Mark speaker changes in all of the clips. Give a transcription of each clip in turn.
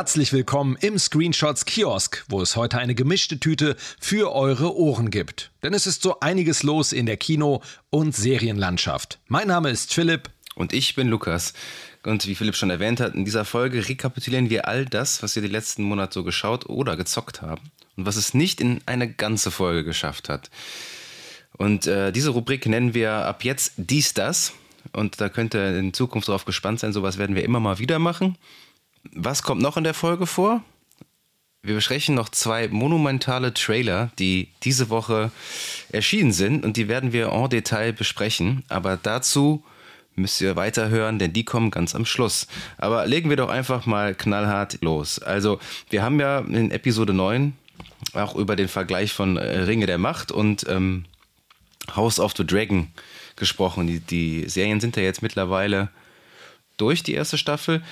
Speaker 1: Herzlich willkommen im Screenshots Kiosk, wo es heute eine gemischte Tüte für eure Ohren gibt. Denn es ist so einiges los in der Kino- und Serienlandschaft. Mein Name ist Philipp.
Speaker 2: Und ich bin Lukas. Und wie Philipp schon erwähnt hat, in dieser Folge rekapitulieren wir all das, was wir die letzten Monate so geschaut oder gezockt haben und was es nicht in eine ganze Folge geschafft hat. Und äh, diese Rubrik nennen wir ab jetzt dies, das. Und da könnt ihr in Zukunft darauf gespannt sein. Sowas werden wir immer mal wieder machen. Was kommt noch in der Folge vor? Wir besprechen noch zwei monumentale Trailer, die diese Woche erschienen sind und die werden wir en Detail besprechen. Aber dazu müsst ihr weiterhören, denn die kommen ganz am Schluss. Aber legen wir doch einfach mal knallhart los. Also, wir haben ja in Episode 9 auch über den Vergleich von äh, Ringe der Macht und ähm, House of the Dragon gesprochen. Die, die Serien sind ja jetzt mittlerweile durch, die erste Staffel.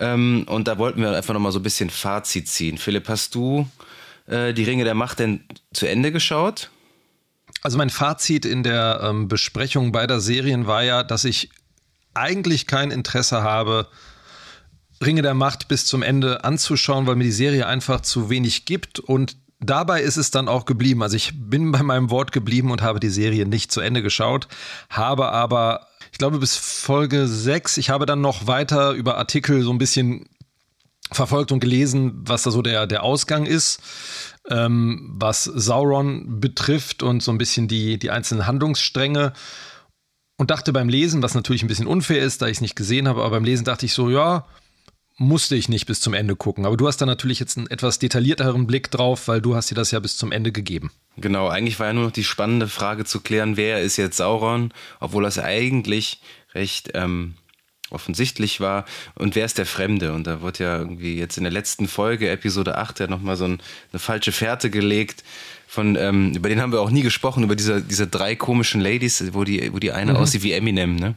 Speaker 2: Ähm, und da wollten wir einfach nochmal so ein bisschen Fazit ziehen. Philipp, hast du äh, die Ringe der Macht denn zu Ende geschaut?
Speaker 1: Also mein Fazit in der ähm, Besprechung beider Serien war ja, dass ich eigentlich kein Interesse habe, Ringe der Macht bis zum Ende anzuschauen, weil mir die Serie einfach zu wenig gibt und dabei ist es dann auch geblieben. Also ich bin bei meinem Wort geblieben und habe die Serie nicht zu Ende geschaut, habe aber ich glaube, bis Folge 6. Ich habe dann noch weiter über Artikel so ein bisschen verfolgt und gelesen, was da so der, der Ausgang ist, ähm, was Sauron betrifft und so ein bisschen die, die einzelnen Handlungsstränge. Und dachte beim Lesen, was natürlich ein bisschen unfair ist, da ich es nicht gesehen habe, aber beim Lesen dachte ich so, ja, musste ich nicht bis zum Ende gucken. Aber du hast da natürlich jetzt einen etwas detaillierteren Blick drauf, weil du hast dir das ja bis zum Ende gegeben.
Speaker 2: Genau, eigentlich war ja nur noch die spannende Frage zu klären, wer ist jetzt Sauron, obwohl das eigentlich recht ähm, offensichtlich war. Und wer ist der Fremde? Und da wird ja irgendwie jetzt in der letzten Folge, Episode 8, ja nochmal so ein, eine falsche Fährte gelegt. Von, ähm, über den haben wir auch nie gesprochen, über diese, diese drei komischen Ladies, wo die, wo die eine mhm. aussieht wie Eminem, ne?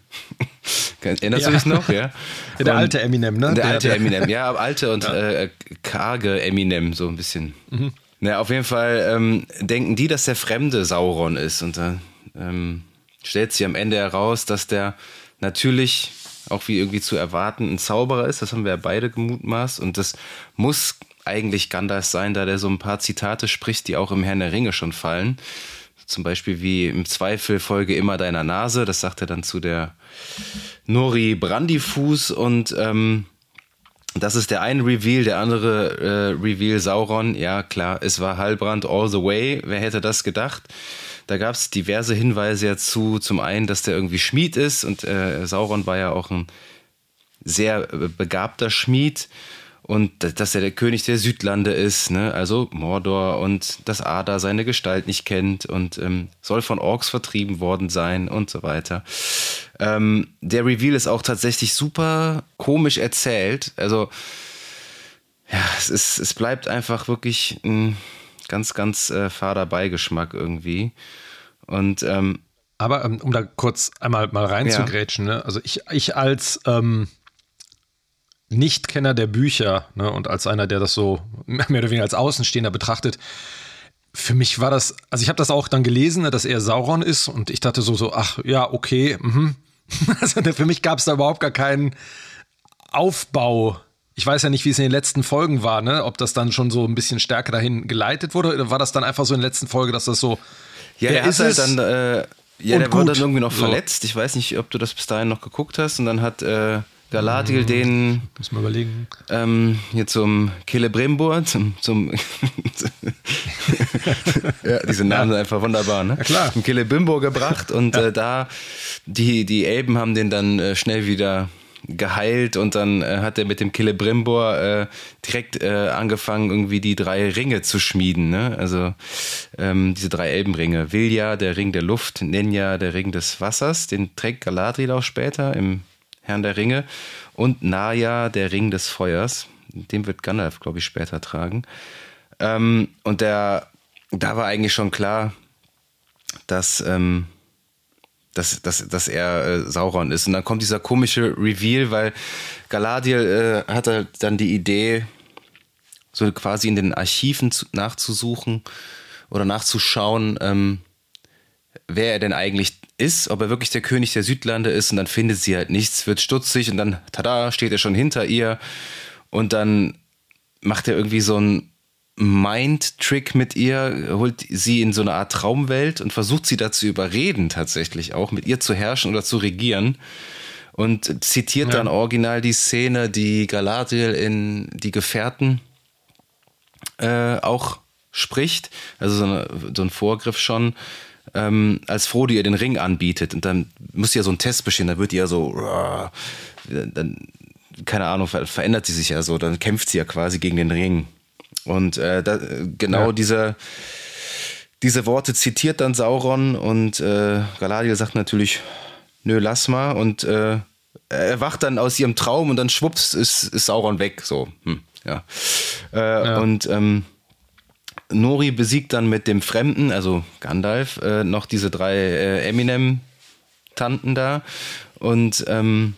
Speaker 2: Erinnerst ja. du dich noch? Ja.
Speaker 1: ja der alte Eminem, ne?
Speaker 2: Der, der alte der, Eminem, ja, alte und ja. Äh, karge Eminem, so ein bisschen. Mhm. Na, auf jeden Fall ähm, denken die, dass der Fremde Sauron ist. Und dann ähm, stellt sich am Ende heraus, dass der natürlich auch wie irgendwie zu erwarten ein Zauberer ist. Das haben wir ja beide gemutmaßt. Und das muss eigentlich Gandalf sein, da der so ein paar Zitate spricht, die auch im Herrn der Ringe schon fallen. Zum Beispiel wie im Zweifel folge immer deiner Nase. Das sagt er dann zu der Nori Brandifuß. Und ähm, das ist der eine Reveal, der andere äh, Reveal Sauron. Ja, klar, es war Heilbrand all the way. Wer hätte das gedacht? Da gab es diverse Hinweise dazu. Zum einen, dass der irgendwie Schmied ist und äh, Sauron war ja auch ein sehr äh, begabter Schmied und dass er der König der Südlande ist, ne? also Mordor und dass Ada seine Gestalt nicht kennt und ähm, soll von Orks vertrieben worden sein und so weiter. Ähm, der Reveal ist auch tatsächlich super komisch erzählt. Also ja, es, ist, es bleibt einfach wirklich ein ganz, ganz äh, fader Beigeschmack irgendwie. Und ähm,
Speaker 1: aber ähm, um da kurz einmal mal reinzugrätschen, ja. ne? also ich, ich als ähm, Nichtkenner der Bücher ne, und als einer, der das so mehr oder weniger als Außenstehender betrachtet, für mich war das, also ich habe das auch dann gelesen, ne, dass er Sauron ist und ich dachte so, so ach ja, okay. Mhm. Also für mich gab es da überhaupt gar keinen Aufbau. Ich weiß ja nicht, wie es in den letzten Folgen war, ne? ob das dann schon so ein bisschen stärker dahin geleitet wurde oder war das dann einfach so in der letzten Folge, dass das so.
Speaker 2: Ja, er ist halt dann, äh, ja, der gut. war dann irgendwie noch verletzt. Ich weiß nicht, ob du das bis dahin noch geguckt hast und dann hat. Äh Galadriel den.
Speaker 1: Muss man überlegen.
Speaker 2: Ähm, hier zum Celebrimbor, zum. zum ja, diese Namen sind einfach wunderbar, ne?
Speaker 1: Ja, klar.
Speaker 2: Zum Celebrimbor gebracht und ja. äh, da, die, die Elben haben den dann äh, schnell wieder geheilt und dann äh, hat er mit dem Celebrimbor äh, direkt äh, angefangen, irgendwie die drei Ringe zu schmieden. Ne? Also ähm, diese drei Elbenringe. Vilja, der Ring der Luft, Nenja, der Ring des Wassers, den trägt Galadriel auch später im Herrn der Ringe. Und Naya, der Ring des Feuers. Den wird Gandalf, glaube ich, später tragen. Ähm, und der da war eigentlich schon klar, dass, ähm, dass, dass, dass er äh, Sauron ist. Und dann kommt dieser komische Reveal, weil Galadriel äh, hatte dann die Idee, so quasi in den Archiven zu, nachzusuchen oder nachzuschauen, ähm, wer er denn eigentlich ist, ob er wirklich der König der Südlande ist und dann findet sie halt nichts, wird stutzig und dann, tada, steht er schon hinter ihr und dann macht er irgendwie so einen Mind-Trick mit ihr, holt sie in so eine Art Traumwelt und versucht sie dazu überreden, tatsächlich auch mit ihr zu herrschen oder zu regieren und zitiert ja. dann original die Szene, die Galadriel in Die Gefährten äh, auch spricht, also so, eine, so ein Vorgriff schon, ähm, als Frodo ihr den Ring anbietet und dann muss ja so ein Test bestehen, da wird ihr so, dann, keine Ahnung, verändert sie sich ja so, dann kämpft sie ja quasi gegen den Ring. Und äh, da, genau ja. diese, diese Worte zitiert dann Sauron und äh, Galadriel sagt natürlich, nö, lass mal und äh, er wacht dann aus ihrem Traum und dann schwupps ist, ist Sauron weg, so, hm, ja. Äh, ja. Und ähm, Nori besiegt dann mit dem Fremden, also Gandalf, äh, noch diese drei äh, Eminem-Tanten da. Und ähm,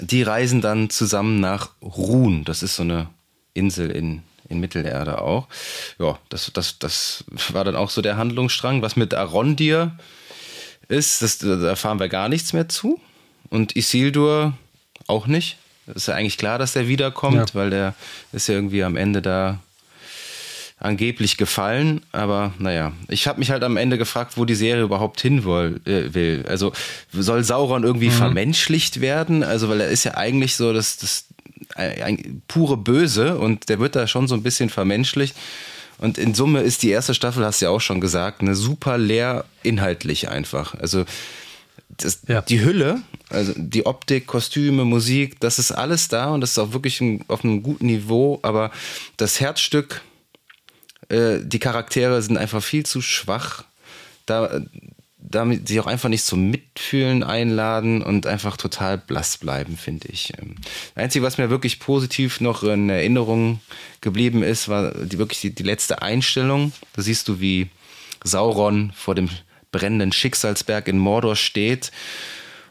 Speaker 2: die reisen dann zusammen nach Ruhn. Das ist so eine Insel in, in Mittelerde auch. Ja, das, das, das war dann auch so der Handlungsstrang. Was mit Arondir ist, das, da erfahren wir gar nichts mehr zu. Und Isildur auch nicht. Das ist ja eigentlich klar, dass der wiederkommt, ja. weil der ist ja irgendwie am Ende da angeblich gefallen, aber naja, ich habe mich halt am Ende gefragt, wo die Serie überhaupt hin will. Äh, will. Also soll Sauron irgendwie mhm. vermenschlicht werden? Also weil er ist ja eigentlich so das, das ein, ein, pure Böse und der wird da schon so ein bisschen vermenschlicht. Und in Summe ist die erste Staffel, hast du ja auch schon gesagt, eine super leer inhaltlich einfach. Also das, ja. die Hülle, also die Optik, Kostüme, Musik, das ist alles da und das ist auch wirklich ein, auf einem guten Niveau, aber das Herzstück äh, die Charaktere sind einfach viel zu schwach. Da, damit sie auch einfach nicht zum Mitfühlen einladen und einfach total blass bleiben, finde ich. Das ähm, Einzige, was mir wirklich positiv noch in Erinnerung geblieben ist, war die, wirklich die, die letzte Einstellung. Da siehst du, wie Sauron vor dem brennenden Schicksalsberg in Mordor steht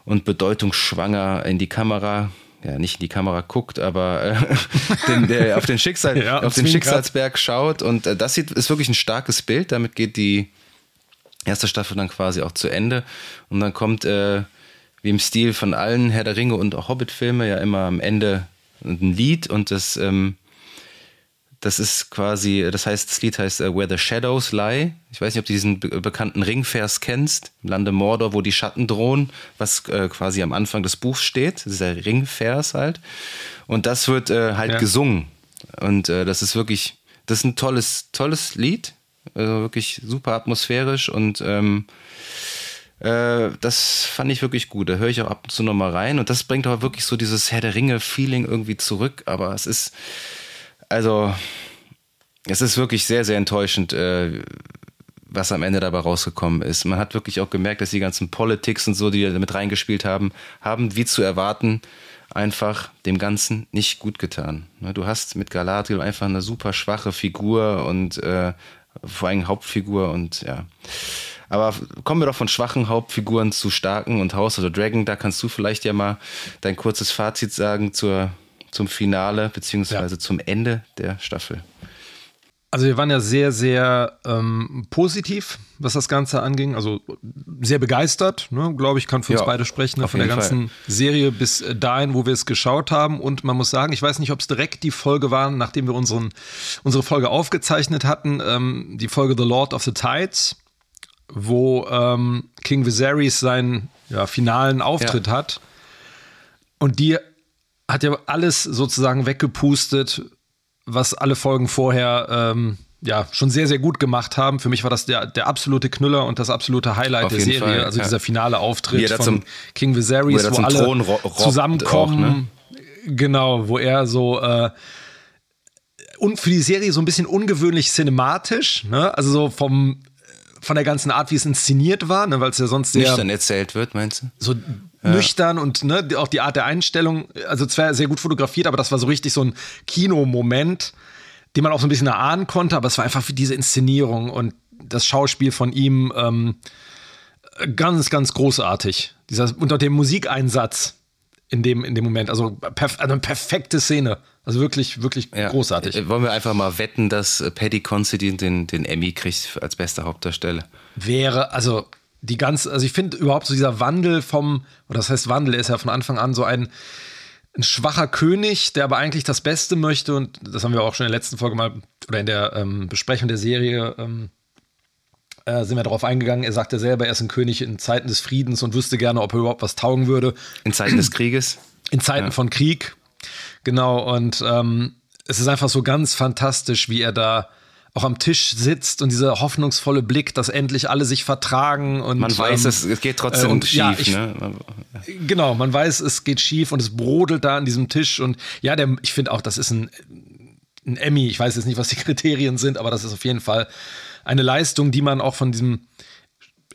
Speaker 2: und bedeutungsschwanger in die Kamera ja, nicht in die Kamera guckt, aber äh, den, der auf den, Schicksal, ja, auf den Schicksalsberg schaut. Und äh, das sieht, ist wirklich ein starkes Bild. Damit geht die erste Staffel dann quasi auch zu Ende. Und dann kommt, äh, wie im Stil von allen Herr der Ringe und auch Hobbit-Filme, ja immer am Ende ein Lied und das ähm, das ist quasi, das heißt, das Lied heißt uh, Where the Shadows Lie. Ich weiß nicht, ob du diesen be bekannten Ringvers kennst, im Lande Mordor, wo die Schatten drohen, was äh, quasi am Anfang des Buchs steht, dieser Ringvers halt. Und das wird äh, halt ja. gesungen. Und äh, das ist wirklich, das ist ein tolles, tolles Lied. Also wirklich super atmosphärisch und ähm, äh, das fand ich wirklich gut. Da höre ich auch ab und zu nochmal rein. Und das bringt aber wirklich so dieses Herr der Ringe-Feeling irgendwie zurück. Aber es ist also, es ist wirklich sehr, sehr enttäuschend, äh, was am Ende dabei rausgekommen ist. Man hat wirklich auch gemerkt, dass die ganzen Politics und so, die da mit reingespielt haben, haben, wie zu erwarten, einfach dem Ganzen nicht gut getan. Ne, du hast mit Galadriel einfach eine super schwache Figur und äh, vor allem Hauptfigur und ja. Aber kommen wir doch von schwachen Hauptfiguren zu starken und House of the Dragon. Da kannst du vielleicht ja mal dein kurzes Fazit sagen zur zum Finale beziehungsweise ja. zum Ende der Staffel.
Speaker 1: Also wir waren ja sehr, sehr ähm, positiv, was das Ganze anging. Also sehr begeistert, ne, glaube ich, kann für uns ja, beide sprechen, ne, von der ganzen Fall. Serie bis dahin, wo wir es geschaut haben. Und man muss sagen, ich weiß nicht, ob es direkt die Folge war, nachdem wir unseren, unsere Folge aufgezeichnet hatten, ähm, die Folge The Lord of the Tides, wo ähm, King Viserys seinen ja, finalen Auftritt ja. hat. Und die hat ja alles sozusagen weggepustet, was alle Folgen vorher ähm, ja schon sehr, sehr gut gemacht haben. Für mich war das der, der absolute Knüller und das absolute Highlight der Serie. Fall, also ja. dieser finale Auftritt von zum, King Viserys, wo, wo alle zusammenkommen. Auch, ne? Genau, wo er so äh, und für die Serie so ein bisschen ungewöhnlich cinematisch, ne? Also so vom von der ganzen Art, wie es inszeniert war, ne, weil es ja sonst sehr
Speaker 2: nüchtern erzählt wird, meinst du?
Speaker 1: So ja. nüchtern und ne, auch die Art der Einstellung, also zwar sehr gut fotografiert, aber das war so richtig so ein Kinomoment, den man auch so ein bisschen erahnen konnte, aber es war einfach für diese Inszenierung und das Schauspiel von ihm ähm, ganz, ganz großartig. Dieser unter dem Musikeinsatz in dem, in dem Moment. Also, perf also eine perfekte Szene. Also wirklich, wirklich ja. großartig.
Speaker 2: Äh, wollen wir einfach mal wetten, dass Paddy Considine den, den Emmy kriegt als bester Hauptdarsteller?
Speaker 1: Wäre, also die ganze, also ich finde überhaupt so dieser Wandel vom, oder das heißt Wandel, ist ja von Anfang an so ein, ein schwacher König, der aber eigentlich das Beste möchte und das haben wir auch schon in der letzten Folge mal oder in der ähm, Besprechung der Serie ähm, äh, sind wir darauf eingegangen. Er sagte selber, er ist ein König in Zeiten des Friedens und wüsste gerne, ob er überhaupt was taugen würde.
Speaker 2: In Zeiten des Krieges?
Speaker 1: In Zeiten ja. von Krieg. Genau. Und ähm, es ist einfach so ganz fantastisch, wie er da auch am Tisch sitzt und dieser hoffnungsvolle Blick, dass endlich alle sich vertragen und
Speaker 2: man weiß, ähm, es, es geht trotzdem äh, und, schief. Ja, ich, ne?
Speaker 1: Genau, man weiß, es geht schief und es brodelt da an diesem Tisch und ja, der, ich finde auch, das ist ein, ein Emmy. Ich weiß jetzt nicht, was die Kriterien sind, aber das ist auf jeden Fall eine Leistung, die man auch von diesem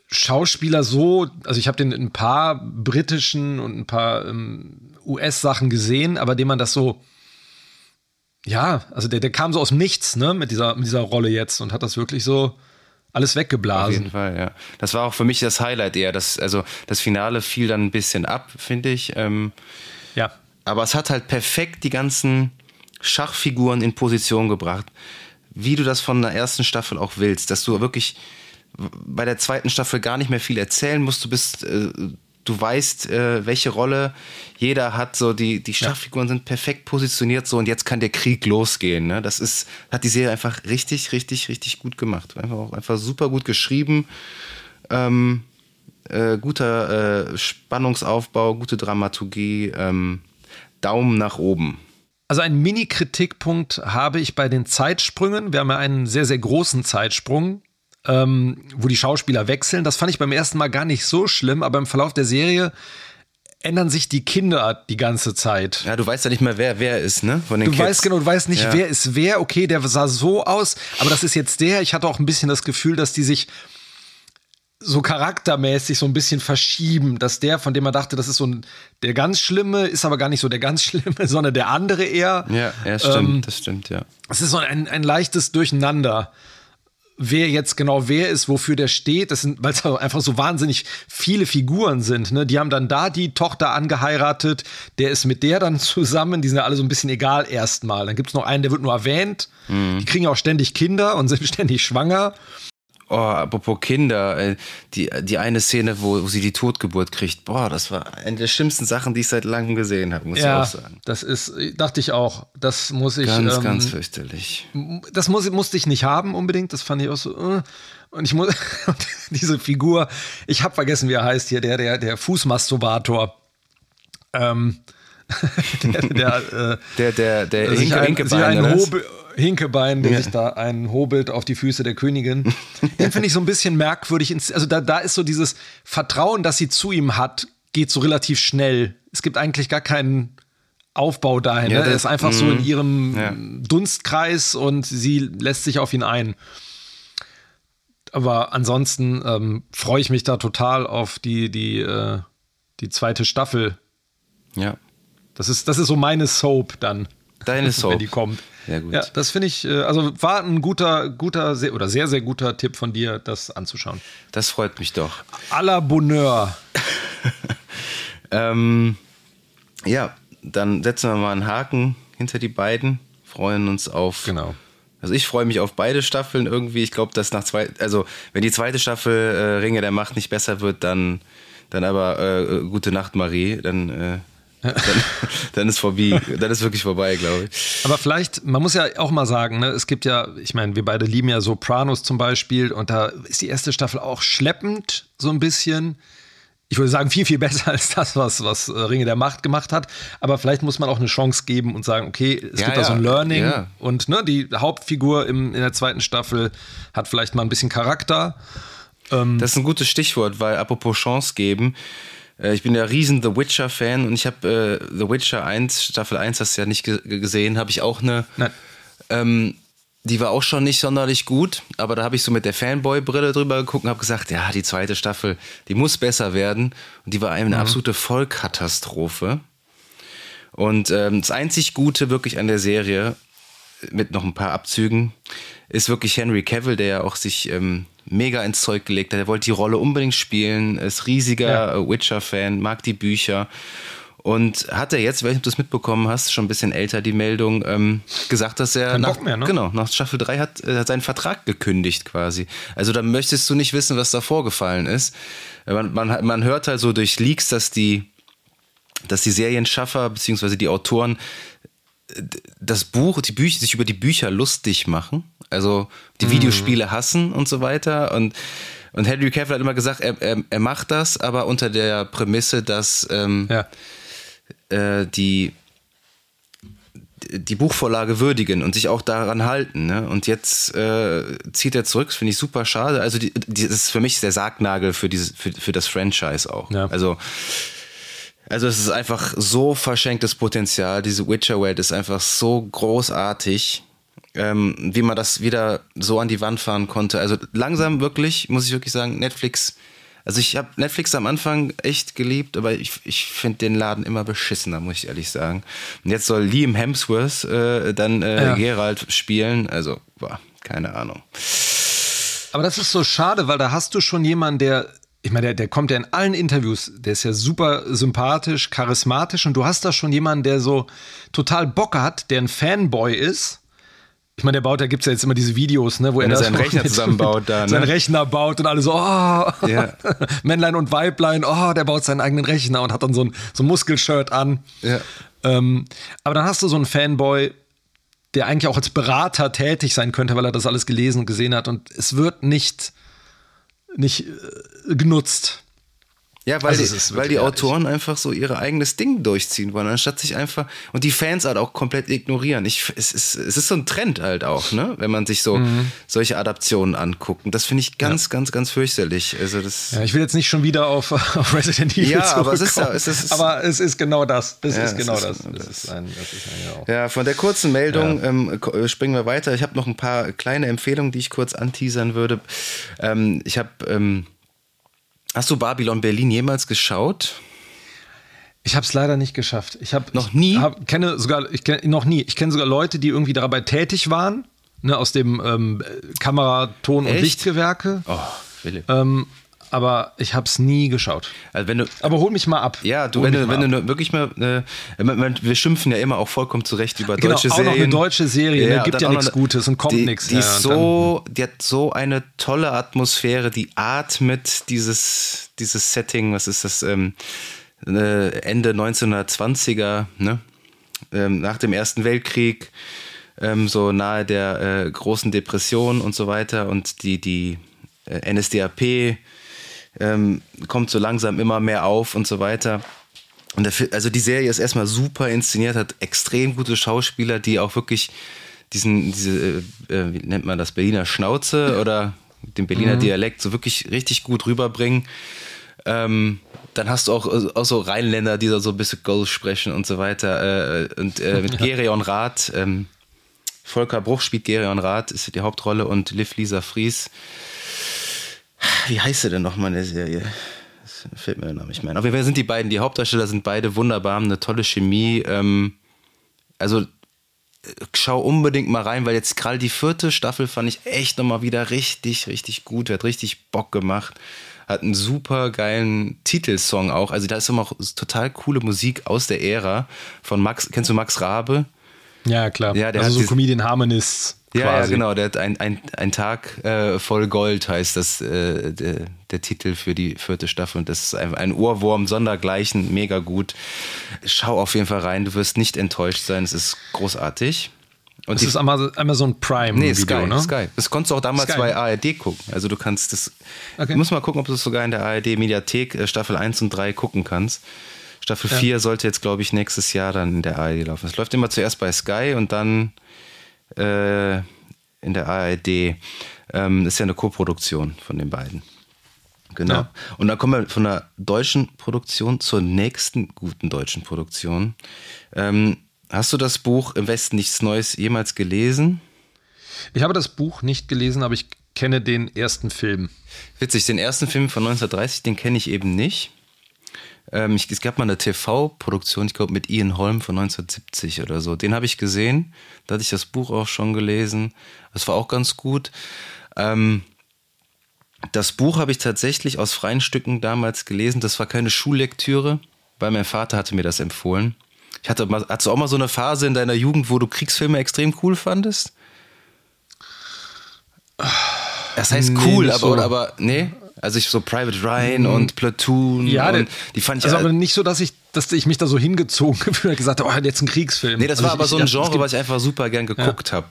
Speaker 1: Schauspieler so, also ich habe den in ein paar britischen und ein paar ähm, US-Sachen gesehen, aber dem man das so, ja, also der, der kam so aus dem Nichts, ne, mit dieser, mit dieser Rolle jetzt und hat das wirklich so alles weggeblasen. Auf
Speaker 2: jeden Fall, ja. Das war auch für mich das Highlight eher. Das, also das Finale fiel dann ein bisschen ab, finde ich. Ähm,
Speaker 1: ja.
Speaker 2: Aber es hat halt perfekt die ganzen Schachfiguren in Position gebracht wie du das von der ersten Staffel auch willst, dass du wirklich bei der zweiten Staffel gar nicht mehr viel erzählen musst. Du bist, äh, du weißt, äh, welche Rolle jeder hat. So die die Schachfiguren ja. sind perfekt positioniert so und jetzt kann der Krieg losgehen. Ne? Das ist hat die Serie einfach richtig, richtig, richtig gut gemacht. Einfach auch einfach super gut geschrieben. Ähm, äh, guter äh, Spannungsaufbau, gute Dramaturgie. Ähm, Daumen nach oben.
Speaker 1: Also einen Mini-Kritikpunkt habe ich bei den Zeitsprüngen. Wir haben ja einen sehr, sehr großen Zeitsprung, ähm, wo die Schauspieler wechseln. Das fand ich beim ersten Mal gar nicht so schlimm, aber im Verlauf der Serie ändern sich die Kinder die ganze Zeit.
Speaker 2: Ja, du weißt ja nicht mehr, wer wer ist, ne?
Speaker 1: Von den du Kids. weißt genau, du weißt nicht, ja. wer ist wer. Okay, der sah so aus, aber das ist jetzt der. Ich hatte auch ein bisschen das Gefühl, dass die sich so charaktermäßig so ein bisschen verschieben, dass der, von dem man dachte, das ist so ein, der ganz Schlimme, ist aber gar nicht so der ganz Schlimme, sondern der andere eher.
Speaker 2: Ja, ja stimmt, ähm, das stimmt, ja.
Speaker 1: Es ist so ein, ein leichtes Durcheinander, wer jetzt genau wer ist, wofür der steht. Das sind, weil es einfach so wahnsinnig viele Figuren sind. Ne? Die haben dann da die Tochter angeheiratet, der ist mit der dann zusammen, die sind ja alle so ein bisschen egal erstmal. Dann gibt es noch einen, der wird nur erwähnt. Mhm. Die kriegen auch ständig Kinder und sind ständig schwanger.
Speaker 2: Oh, apropos Kinder, äh, die, die eine Szene, wo, wo, sie die Totgeburt kriegt, boah, das war eine der schlimmsten Sachen, die ich seit langem gesehen habe, muss ja, ich auch sagen.
Speaker 1: Das ist, dachte ich auch. Das muss ich.
Speaker 2: Ganz, ähm, ganz fürchterlich.
Speaker 1: Das muss, musste ich nicht haben unbedingt, das fand ich auch so. Äh. Und ich muss, diese Figur, ich habe vergessen, wie er heißt hier, der, der, der Fußmasturbator. Ähm,
Speaker 2: der, der, äh, der, der, der
Speaker 1: Hinke, ein, Hinkebein, Hinkebein, der ja. sich da einen hobelt auf die Füße der Königin. Den finde ich so ein bisschen merkwürdig. Also da, da ist so dieses Vertrauen, das sie zu ihm hat, geht so relativ schnell. Es gibt eigentlich gar keinen Aufbau dahin. Ja, ne? Er ist einfach so in mhm. ihrem ja. Dunstkreis und sie lässt sich auf ihn ein. Aber ansonsten ähm, freue ich mich da total auf die, die, äh, die zweite Staffel.
Speaker 2: Ja.
Speaker 1: Das ist, das ist so meine Soap dann.
Speaker 2: Deine Soap.
Speaker 1: Wenn die kommt.
Speaker 2: Sehr gut.
Speaker 1: Ja, das finde ich, äh, also war ein guter, guter sehr, oder sehr, sehr guter Tipp von dir, das anzuschauen.
Speaker 2: Das freut mich doch.
Speaker 1: A la Bonheur.
Speaker 2: ähm, ja, dann setzen wir mal einen Haken hinter die beiden, freuen uns auf.
Speaker 1: Genau.
Speaker 2: Also ich freue mich auf beide Staffeln irgendwie. Ich glaube, dass nach zwei, also wenn die zweite Staffel äh, Ringe der Macht nicht besser wird, dann, dann aber äh, gute Nacht, Marie. Dann äh, dann, dann, ist vorbei, dann ist wirklich vorbei, glaube ich.
Speaker 1: Aber vielleicht, man muss ja auch mal sagen, ne, es gibt ja, ich meine, wir beide lieben ja Sopranos zum Beispiel und da ist die erste Staffel auch schleppend so ein bisschen. Ich würde sagen, viel, viel besser als das, was, was äh, Ringe der Macht gemacht hat. Aber vielleicht muss man auch eine Chance geben und sagen, okay, es ja, gibt da so ein Learning ja. und ne, die Hauptfigur im, in der zweiten Staffel hat vielleicht mal ein bisschen Charakter.
Speaker 2: Ähm, das ist ein gutes Stichwort, weil apropos Chance geben, ich bin ja riesen The Witcher-Fan und ich habe äh, The Witcher 1, Staffel 1, hast du ja nicht gesehen, habe ich auch eine. Nein. Ähm, die war auch schon nicht sonderlich gut, aber da habe ich so mit der Fanboy-Brille drüber geguckt und habe gesagt, ja, die zweite Staffel, die muss besser werden. Und die war eine mhm. absolute Vollkatastrophe. Und ähm, das einzig Gute wirklich an der Serie mit noch ein paar Abzügen, ist wirklich Henry Cavill, der ja auch sich ähm, mega ins Zeug gelegt hat. Er wollte die Rolle unbedingt spielen, ist riesiger ja. Äh, Witcher-Fan, mag die Bücher. Und hat er jetzt, wenn du das mitbekommen hast, schon ein bisschen älter die Meldung, ähm, gesagt, dass er nach, mehr, ne? genau, nach Staffel 3 hat, äh, hat seinen Vertrag gekündigt quasi. Also da möchtest du nicht wissen, was da vorgefallen ist. Man, man, man hört halt so durch Leaks, dass die, dass die Serienschaffer bzw. die Autoren das Buch, die Bücher, sich über die Bücher lustig machen. Also die mhm. Videospiele hassen und so weiter. Und und Henry Cavill hat immer gesagt, er, er, er macht das, aber unter der Prämisse, dass ähm, ja äh, die die Buchvorlage würdigen und sich auch daran halten. Ne? Und jetzt äh, zieht er zurück, das finde ich super schade. Also die, die, das ist für mich der Sargnagel für, dieses, für, für das Franchise auch. Ja. Also, also es ist einfach so verschenktes Potenzial. Diese Witcher-Welt ist einfach so großartig, ähm, wie man das wieder so an die Wand fahren konnte. Also langsam wirklich, muss ich wirklich sagen, Netflix also ich habe Netflix am Anfang echt geliebt, aber ich, ich finde den Laden immer beschissener, muss ich ehrlich sagen. Und jetzt soll Liam Hemsworth äh, dann äh, ja. Gerald spielen. Also, boah, keine Ahnung.
Speaker 1: Aber das ist so schade, weil da hast du schon jemanden, der ich meine, der, der kommt ja in allen Interviews, der ist ja super sympathisch, charismatisch und du hast da schon jemanden, der so total Bock hat, der ein Fanboy ist ich meine, der baut, da gibt es ja jetzt immer diese Videos, ne, wo
Speaker 2: Wenn
Speaker 1: er,
Speaker 2: seinen Rechner zusammenbaut, da,
Speaker 1: ne? seinen Rechner baut und alle so, oh, ja. Männlein und Weiblein, oh, der baut seinen eigenen Rechner und hat dann so ein, so ein Muskelshirt an. Ja. Ähm, aber dann hast du so einen Fanboy, der eigentlich auch als Berater tätig sein könnte, weil er das alles gelesen und gesehen hat und es wird nicht, nicht äh, genutzt.
Speaker 2: Ja, weil, also die, weil die Autoren einfach so ihr eigenes Ding durchziehen wollen, anstatt sich einfach und die Fans halt auch komplett ignorieren. Ich, es, ist, es ist so ein Trend halt auch, ne? wenn man sich so mhm. solche Adaptionen anguckt. Und das finde ich ganz, ja. ganz, ganz fürchterlich. Also das
Speaker 1: ja, ich will jetzt nicht schon wieder auf, auf Resident Evil
Speaker 2: ja, aber es ist, es ist,
Speaker 1: aber es ist genau das. Es ja, ist genau das.
Speaker 2: das. das. Ist ein, das ist ein, ja, von der kurzen Meldung ähm, springen wir weiter. Ich habe noch ein paar kleine Empfehlungen, die ich kurz anteasern würde. Ähm, ich habe ähm, Hast du Babylon Berlin jemals geschaut?
Speaker 1: Ich habe es leider nicht geschafft. Ich habe
Speaker 2: noch nie.
Speaker 1: Hab, kenne sogar, ich kenne noch nie. Ich kenne sogar Leute, die irgendwie dabei tätig waren, ne, aus dem ähm, Kamera, Ton und Lichtgewerke. Oh, Philipp. Ähm, aber ich habe es nie geschaut.
Speaker 2: Also wenn du,
Speaker 1: aber hol mich mal ab.
Speaker 2: Ja, du, wenn, du, wenn du wirklich mal, äh, wir schimpfen ja immer auch vollkommen zurecht über genau, deutsche auch Serien. Auch noch
Speaker 1: eine deutsche Serie, ne? ja, ne? gibt ja nichts Gutes und kommt nichts.
Speaker 2: Die, ja, so, die hat so eine tolle Atmosphäre, die atmet dieses, dieses Setting, was ist das, ähm, äh, Ende 1920er, ne? Ähm, nach dem Ersten Weltkrieg, ähm, so nahe der äh, großen Depression und so weiter und die, die äh, NSDAP ähm, kommt so langsam immer mehr auf und so weiter. Und der, also die Serie ist erstmal super inszeniert, hat extrem gute Schauspieler, die auch wirklich diesen, diese, äh, äh wie nennt man das, Berliner Schnauze oder den Berliner mhm. Dialekt so wirklich richtig gut rüberbringen. Ähm, dann hast du auch, auch so Rheinländer, die da so ein bisschen Gold sprechen und so weiter. Äh, und äh, mit Gerion Rath, ähm, Volker Bruch spielt Gerion Rath, ist die Hauptrolle und Liv Lisa Fries wie heißt sie denn nochmal in der Serie? Das fällt mir der Name nicht mehr ein. Auf jeden Fall sind die beiden, die Hauptdarsteller sind beide wunderbar, haben eine tolle Chemie. Ähm, also äh, schau unbedingt mal rein, weil jetzt gerade die vierte Staffel fand ich echt nochmal wieder richtig, richtig gut. Hat richtig Bock gemacht. Hat einen super geilen Titelsong auch. Also da ist immer auch total coole Musik aus der Ära von Max. Kennst du Max Rabe?
Speaker 1: Ja, klar. Ja, der also so Comedian Harmonists.
Speaker 2: Ja, ja, genau. Der hat ein, ein, ein Tag äh, voll Gold heißt das äh, der, der, Titel für die vierte Staffel. Und das ist ein, ein Ohrwurm sondergleichen, mega gut. Schau auf jeden Fall rein, du wirst nicht enttäuscht sein. Es ist großartig.
Speaker 1: Und das ist Amazon Prime
Speaker 2: nee, Video, Sky, ne? Sky. Das konntest du auch damals Sky. bei ARD gucken. Also du kannst das. Okay. Du musst mal gucken, ob du es sogar in der ARD Mediathek äh, Staffel 1 und 3 gucken kannst. Staffel ja. 4 sollte jetzt, glaube ich, nächstes Jahr dann in der ARD laufen. Es läuft immer zuerst bei Sky und dann äh, in der ARD. Ähm, ist ja eine Co-Produktion von den beiden. Genau. Ja. Und dann kommen wir von der deutschen Produktion zur nächsten guten deutschen Produktion. Ähm, hast du das Buch Im Westen nichts Neues jemals gelesen?
Speaker 1: Ich habe das Buch nicht gelesen, aber ich kenne den ersten Film.
Speaker 2: Witzig, den ersten Film von 1930, den kenne ich eben nicht. Ähm, ich, es gab mal eine TV-Produktion, ich glaube mit Ian Holm von 1970 oder so. Den habe ich gesehen. Da hatte ich das Buch auch schon gelesen. Das war auch ganz gut. Ähm, das Buch habe ich tatsächlich aus freien Stücken damals gelesen. Das war keine Schullektüre, weil mein Vater hatte mir das empfohlen. Ich hatte mal, hattest du auch mal so eine Phase in deiner Jugend, wo du Kriegsfilme extrem cool fandest? Das heißt nee, cool, aber, so. aber nee. Also ich so Private Ryan mhm. und Platoon
Speaker 1: ja,
Speaker 2: und
Speaker 1: die fand ich also aber nicht so, dass ich, dass ich mich da so hingezogen gefühlt und gesagt habe, oh, jetzt ein Kriegsfilm.
Speaker 2: Nee, das
Speaker 1: also
Speaker 2: war
Speaker 1: ich,
Speaker 2: aber so ein Genre, was ich einfach super gern geguckt ja. habe.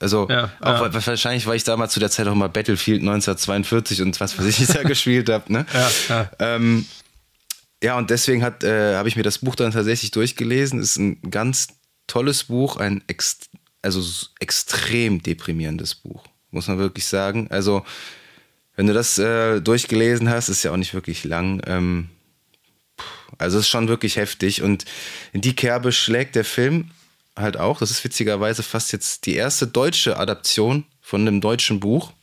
Speaker 2: Also
Speaker 1: ja,
Speaker 2: auch ja. wahrscheinlich, weil ich damals zu der Zeit auch mal Battlefield 1942 und was weiß ich da gespielt habe. Ne?
Speaker 1: Ja, ja.
Speaker 2: Ähm, ja, und deswegen äh, habe ich mir das Buch dann tatsächlich durchgelesen. Ist ein ganz tolles Buch, ein ex also extrem deprimierendes Buch, muss man wirklich sagen. Also wenn du das äh, durchgelesen hast, ist ja auch nicht wirklich lang. Ähm, also es ist schon wirklich heftig und in die Kerbe schlägt der Film halt auch. Das ist witzigerweise fast jetzt die erste deutsche Adaption von einem deutschen Buch.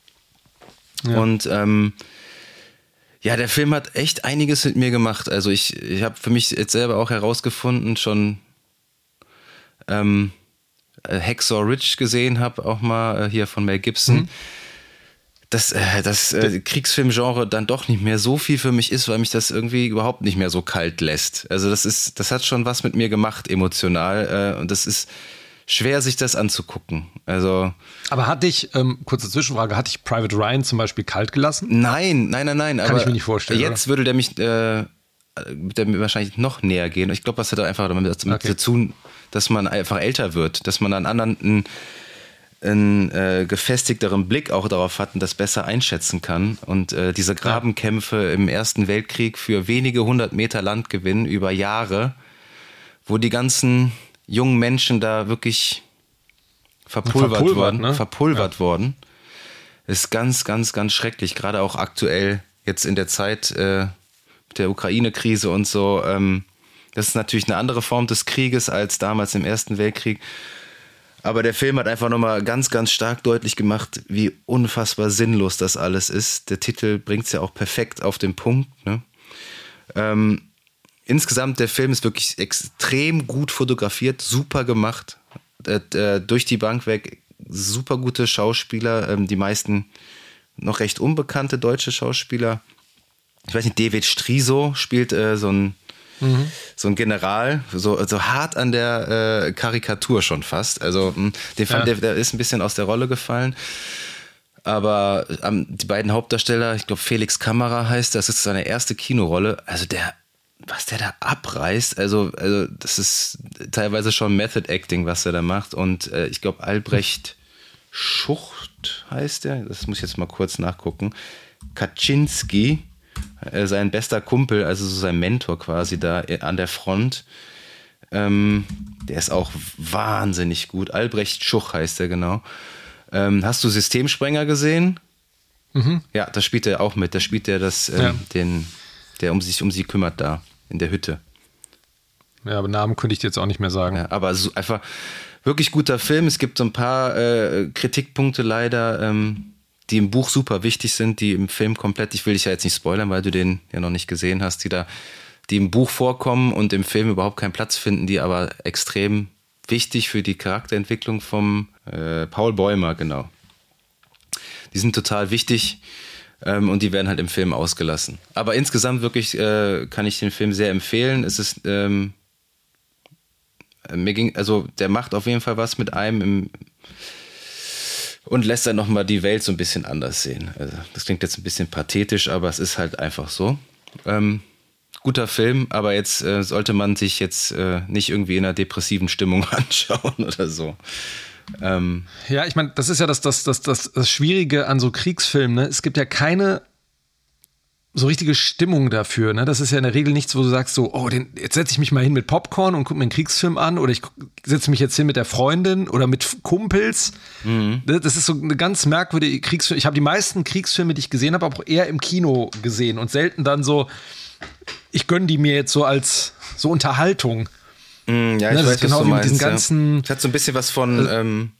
Speaker 2: Ja. Und ähm, ja, der Film hat echt einiges mit mir gemacht. Also ich, ich habe für mich jetzt selber auch herausgefunden, schon ähm, Hacksaw Rich gesehen habe, auch mal äh, hier von Mel Gibson. Mhm dass äh, das äh, Kriegsfilmgenre dann doch nicht mehr so viel für mich ist, weil mich das irgendwie überhaupt nicht mehr so kalt lässt. Also das ist, das hat schon was mit mir gemacht emotional äh, und das ist schwer, sich das anzugucken. Also.
Speaker 1: Aber hat dich, ähm, kurze Zwischenfrage, hat dich Private Ryan zum Beispiel kalt gelassen?
Speaker 2: Nein, nein, nein, nein.
Speaker 1: Kann ich mir nicht vorstellen.
Speaker 2: Jetzt oder? würde der mich, äh, der wahrscheinlich noch näher gehen. Ich glaube, was hat einfach damit okay. zu tun, dass man einfach älter wird, dass man einen anderen einen äh, gefestigteren Blick auch darauf hat und das besser einschätzen kann. Und äh, diese Grabenkämpfe im Ersten Weltkrieg für wenige hundert Meter Landgewinn über Jahre, wo die ganzen jungen Menschen da wirklich verpulvert, verpulvert worden, ne? verpulvert ja. worden, ist ganz, ganz, ganz schrecklich. Gerade auch aktuell jetzt in der Zeit äh, der Ukraine-Krise und so. Ähm, das ist natürlich eine andere Form des Krieges als damals im Ersten Weltkrieg. Aber der Film hat einfach nochmal ganz, ganz stark deutlich gemacht, wie unfassbar sinnlos das alles ist. Der Titel bringt es ja auch perfekt auf den Punkt. Ne? Ähm, insgesamt, der Film ist wirklich extrem gut fotografiert, super gemacht. Äh, durch die Bank weg, super gute Schauspieler, ähm, die meisten noch recht unbekannte deutsche Schauspieler. Ich weiß nicht, David Striso spielt äh, so ein Mhm. So ein General, so, so hart an der äh, Karikatur schon fast. Also, mh, hm, den fand, ja. der, der ist ein bisschen aus der Rolle gefallen. Aber ähm, die beiden Hauptdarsteller, ich glaube Felix Kamera heißt, das ist seine erste Kinorolle. Also der, was der da abreißt, also, also das ist teilweise schon Method Acting, was er da macht. Und äh, ich glaube Albrecht Schucht heißt der, das muss ich jetzt mal kurz nachgucken. Kaczynski, äh, sein bester Kumpel, also so sein Mentor quasi da äh, an der Front. Ähm, der ist auch wahnsinnig gut. Albrecht Schuch heißt er genau. Ähm, hast du Systemsprenger gesehen? Mhm. Ja, da spielt er auch mit. Da spielt er das, ähm, ja. den, der um sich um sie kümmert da in der Hütte.
Speaker 1: Ja, aber Namen könnte ich dir jetzt auch nicht mehr sagen.
Speaker 2: Ja, aber so einfach wirklich guter Film. Es gibt so ein paar äh, Kritikpunkte leider. Ähm, die im Buch super wichtig sind, die im Film komplett, ich will dich ja jetzt nicht spoilern, weil du den ja noch nicht gesehen hast, die da, die im Buch vorkommen und im Film überhaupt keinen Platz finden, die aber extrem wichtig für die Charakterentwicklung vom äh, Paul Bäumer, genau. Die sind total wichtig ähm, und die werden halt im Film ausgelassen. Aber insgesamt wirklich äh, kann ich den Film sehr empfehlen. Es ist ähm, mir ging, also der macht auf jeden Fall was mit einem im, und lässt dann nochmal die Welt so ein bisschen anders sehen. Also, das klingt jetzt ein bisschen pathetisch, aber es ist halt einfach so. Ähm, guter Film, aber jetzt äh, sollte man sich jetzt äh, nicht irgendwie in einer depressiven Stimmung anschauen oder so.
Speaker 1: Ähm, ja, ich meine, das ist ja das, das, das, das, das Schwierige an so Kriegsfilmen. Ne? Es gibt ja keine so richtige Stimmung dafür. Ne? Das ist ja in der Regel nichts, wo du sagst so, oh, den, jetzt setze ich mich mal hin mit Popcorn und gucke mir einen Kriegsfilm an oder ich setze mich jetzt hin mit der Freundin oder mit Kumpels. Mhm. Das ist so eine ganz merkwürdige Kriegsfilme. Ich habe die meisten Kriegsfilme, die ich gesehen habe, auch eher im Kino gesehen und selten dann so, ich gönne die mir jetzt so als so Unterhaltung.
Speaker 2: Mhm, ja, ich ne, weiß, genau was du meinst, diesen ganzen. Ja. hat so ein bisschen was von. Äh, ähm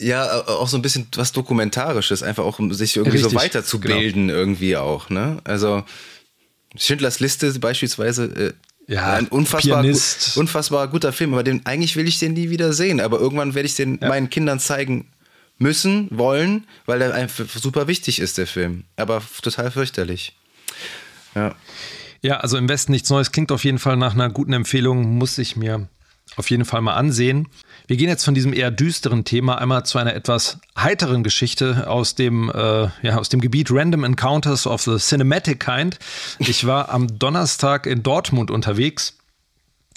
Speaker 2: ja, auch so ein bisschen was Dokumentarisches, einfach auch um sich irgendwie Richtig, so weiterzubilden, genau. irgendwie auch, ne? Also, Schindlers Liste beispielsweise. Äh, ja, ein unfassbar, gu unfassbar guter Film, aber den, eigentlich will ich den nie wieder sehen. Aber irgendwann werde ich den ja. meinen Kindern zeigen müssen, wollen, weil der einfach super wichtig ist, der Film. Aber total fürchterlich. Ja.
Speaker 1: Ja, also im Westen nichts Neues klingt auf jeden Fall nach einer guten Empfehlung, muss ich mir auf jeden Fall mal ansehen. Wir gehen jetzt von diesem eher düsteren Thema einmal zu einer etwas heiteren Geschichte aus dem, äh, ja, aus dem Gebiet Random Encounters of the Cinematic Kind. Ich war am Donnerstag in Dortmund unterwegs,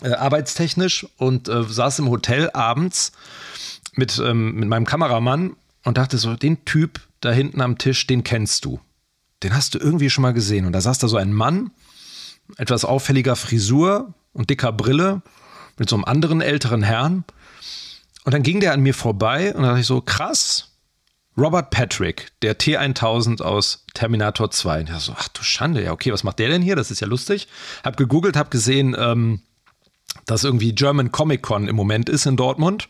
Speaker 1: äh, arbeitstechnisch, und äh, saß im Hotel abends mit, ähm, mit meinem Kameramann und dachte so, den Typ da hinten am Tisch, den kennst du. Den hast du irgendwie schon mal gesehen. Und da saß da so ein Mann, etwas auffälliger Frisur und dicker Brille mit so einem anderen älteren Herrn. Und dann ging der an mir vorbei und da dachte ich so, krass, Robert Patrick, der T1000 aus Terminator 2. Und ich so, ach du Schande, ja, okay, was macht der denn hier? Das ist ja lustig. Hab gegoogelt, hab gesehen, ähm, dass irgendwie German Comic Con im Moment ist in Dortmund.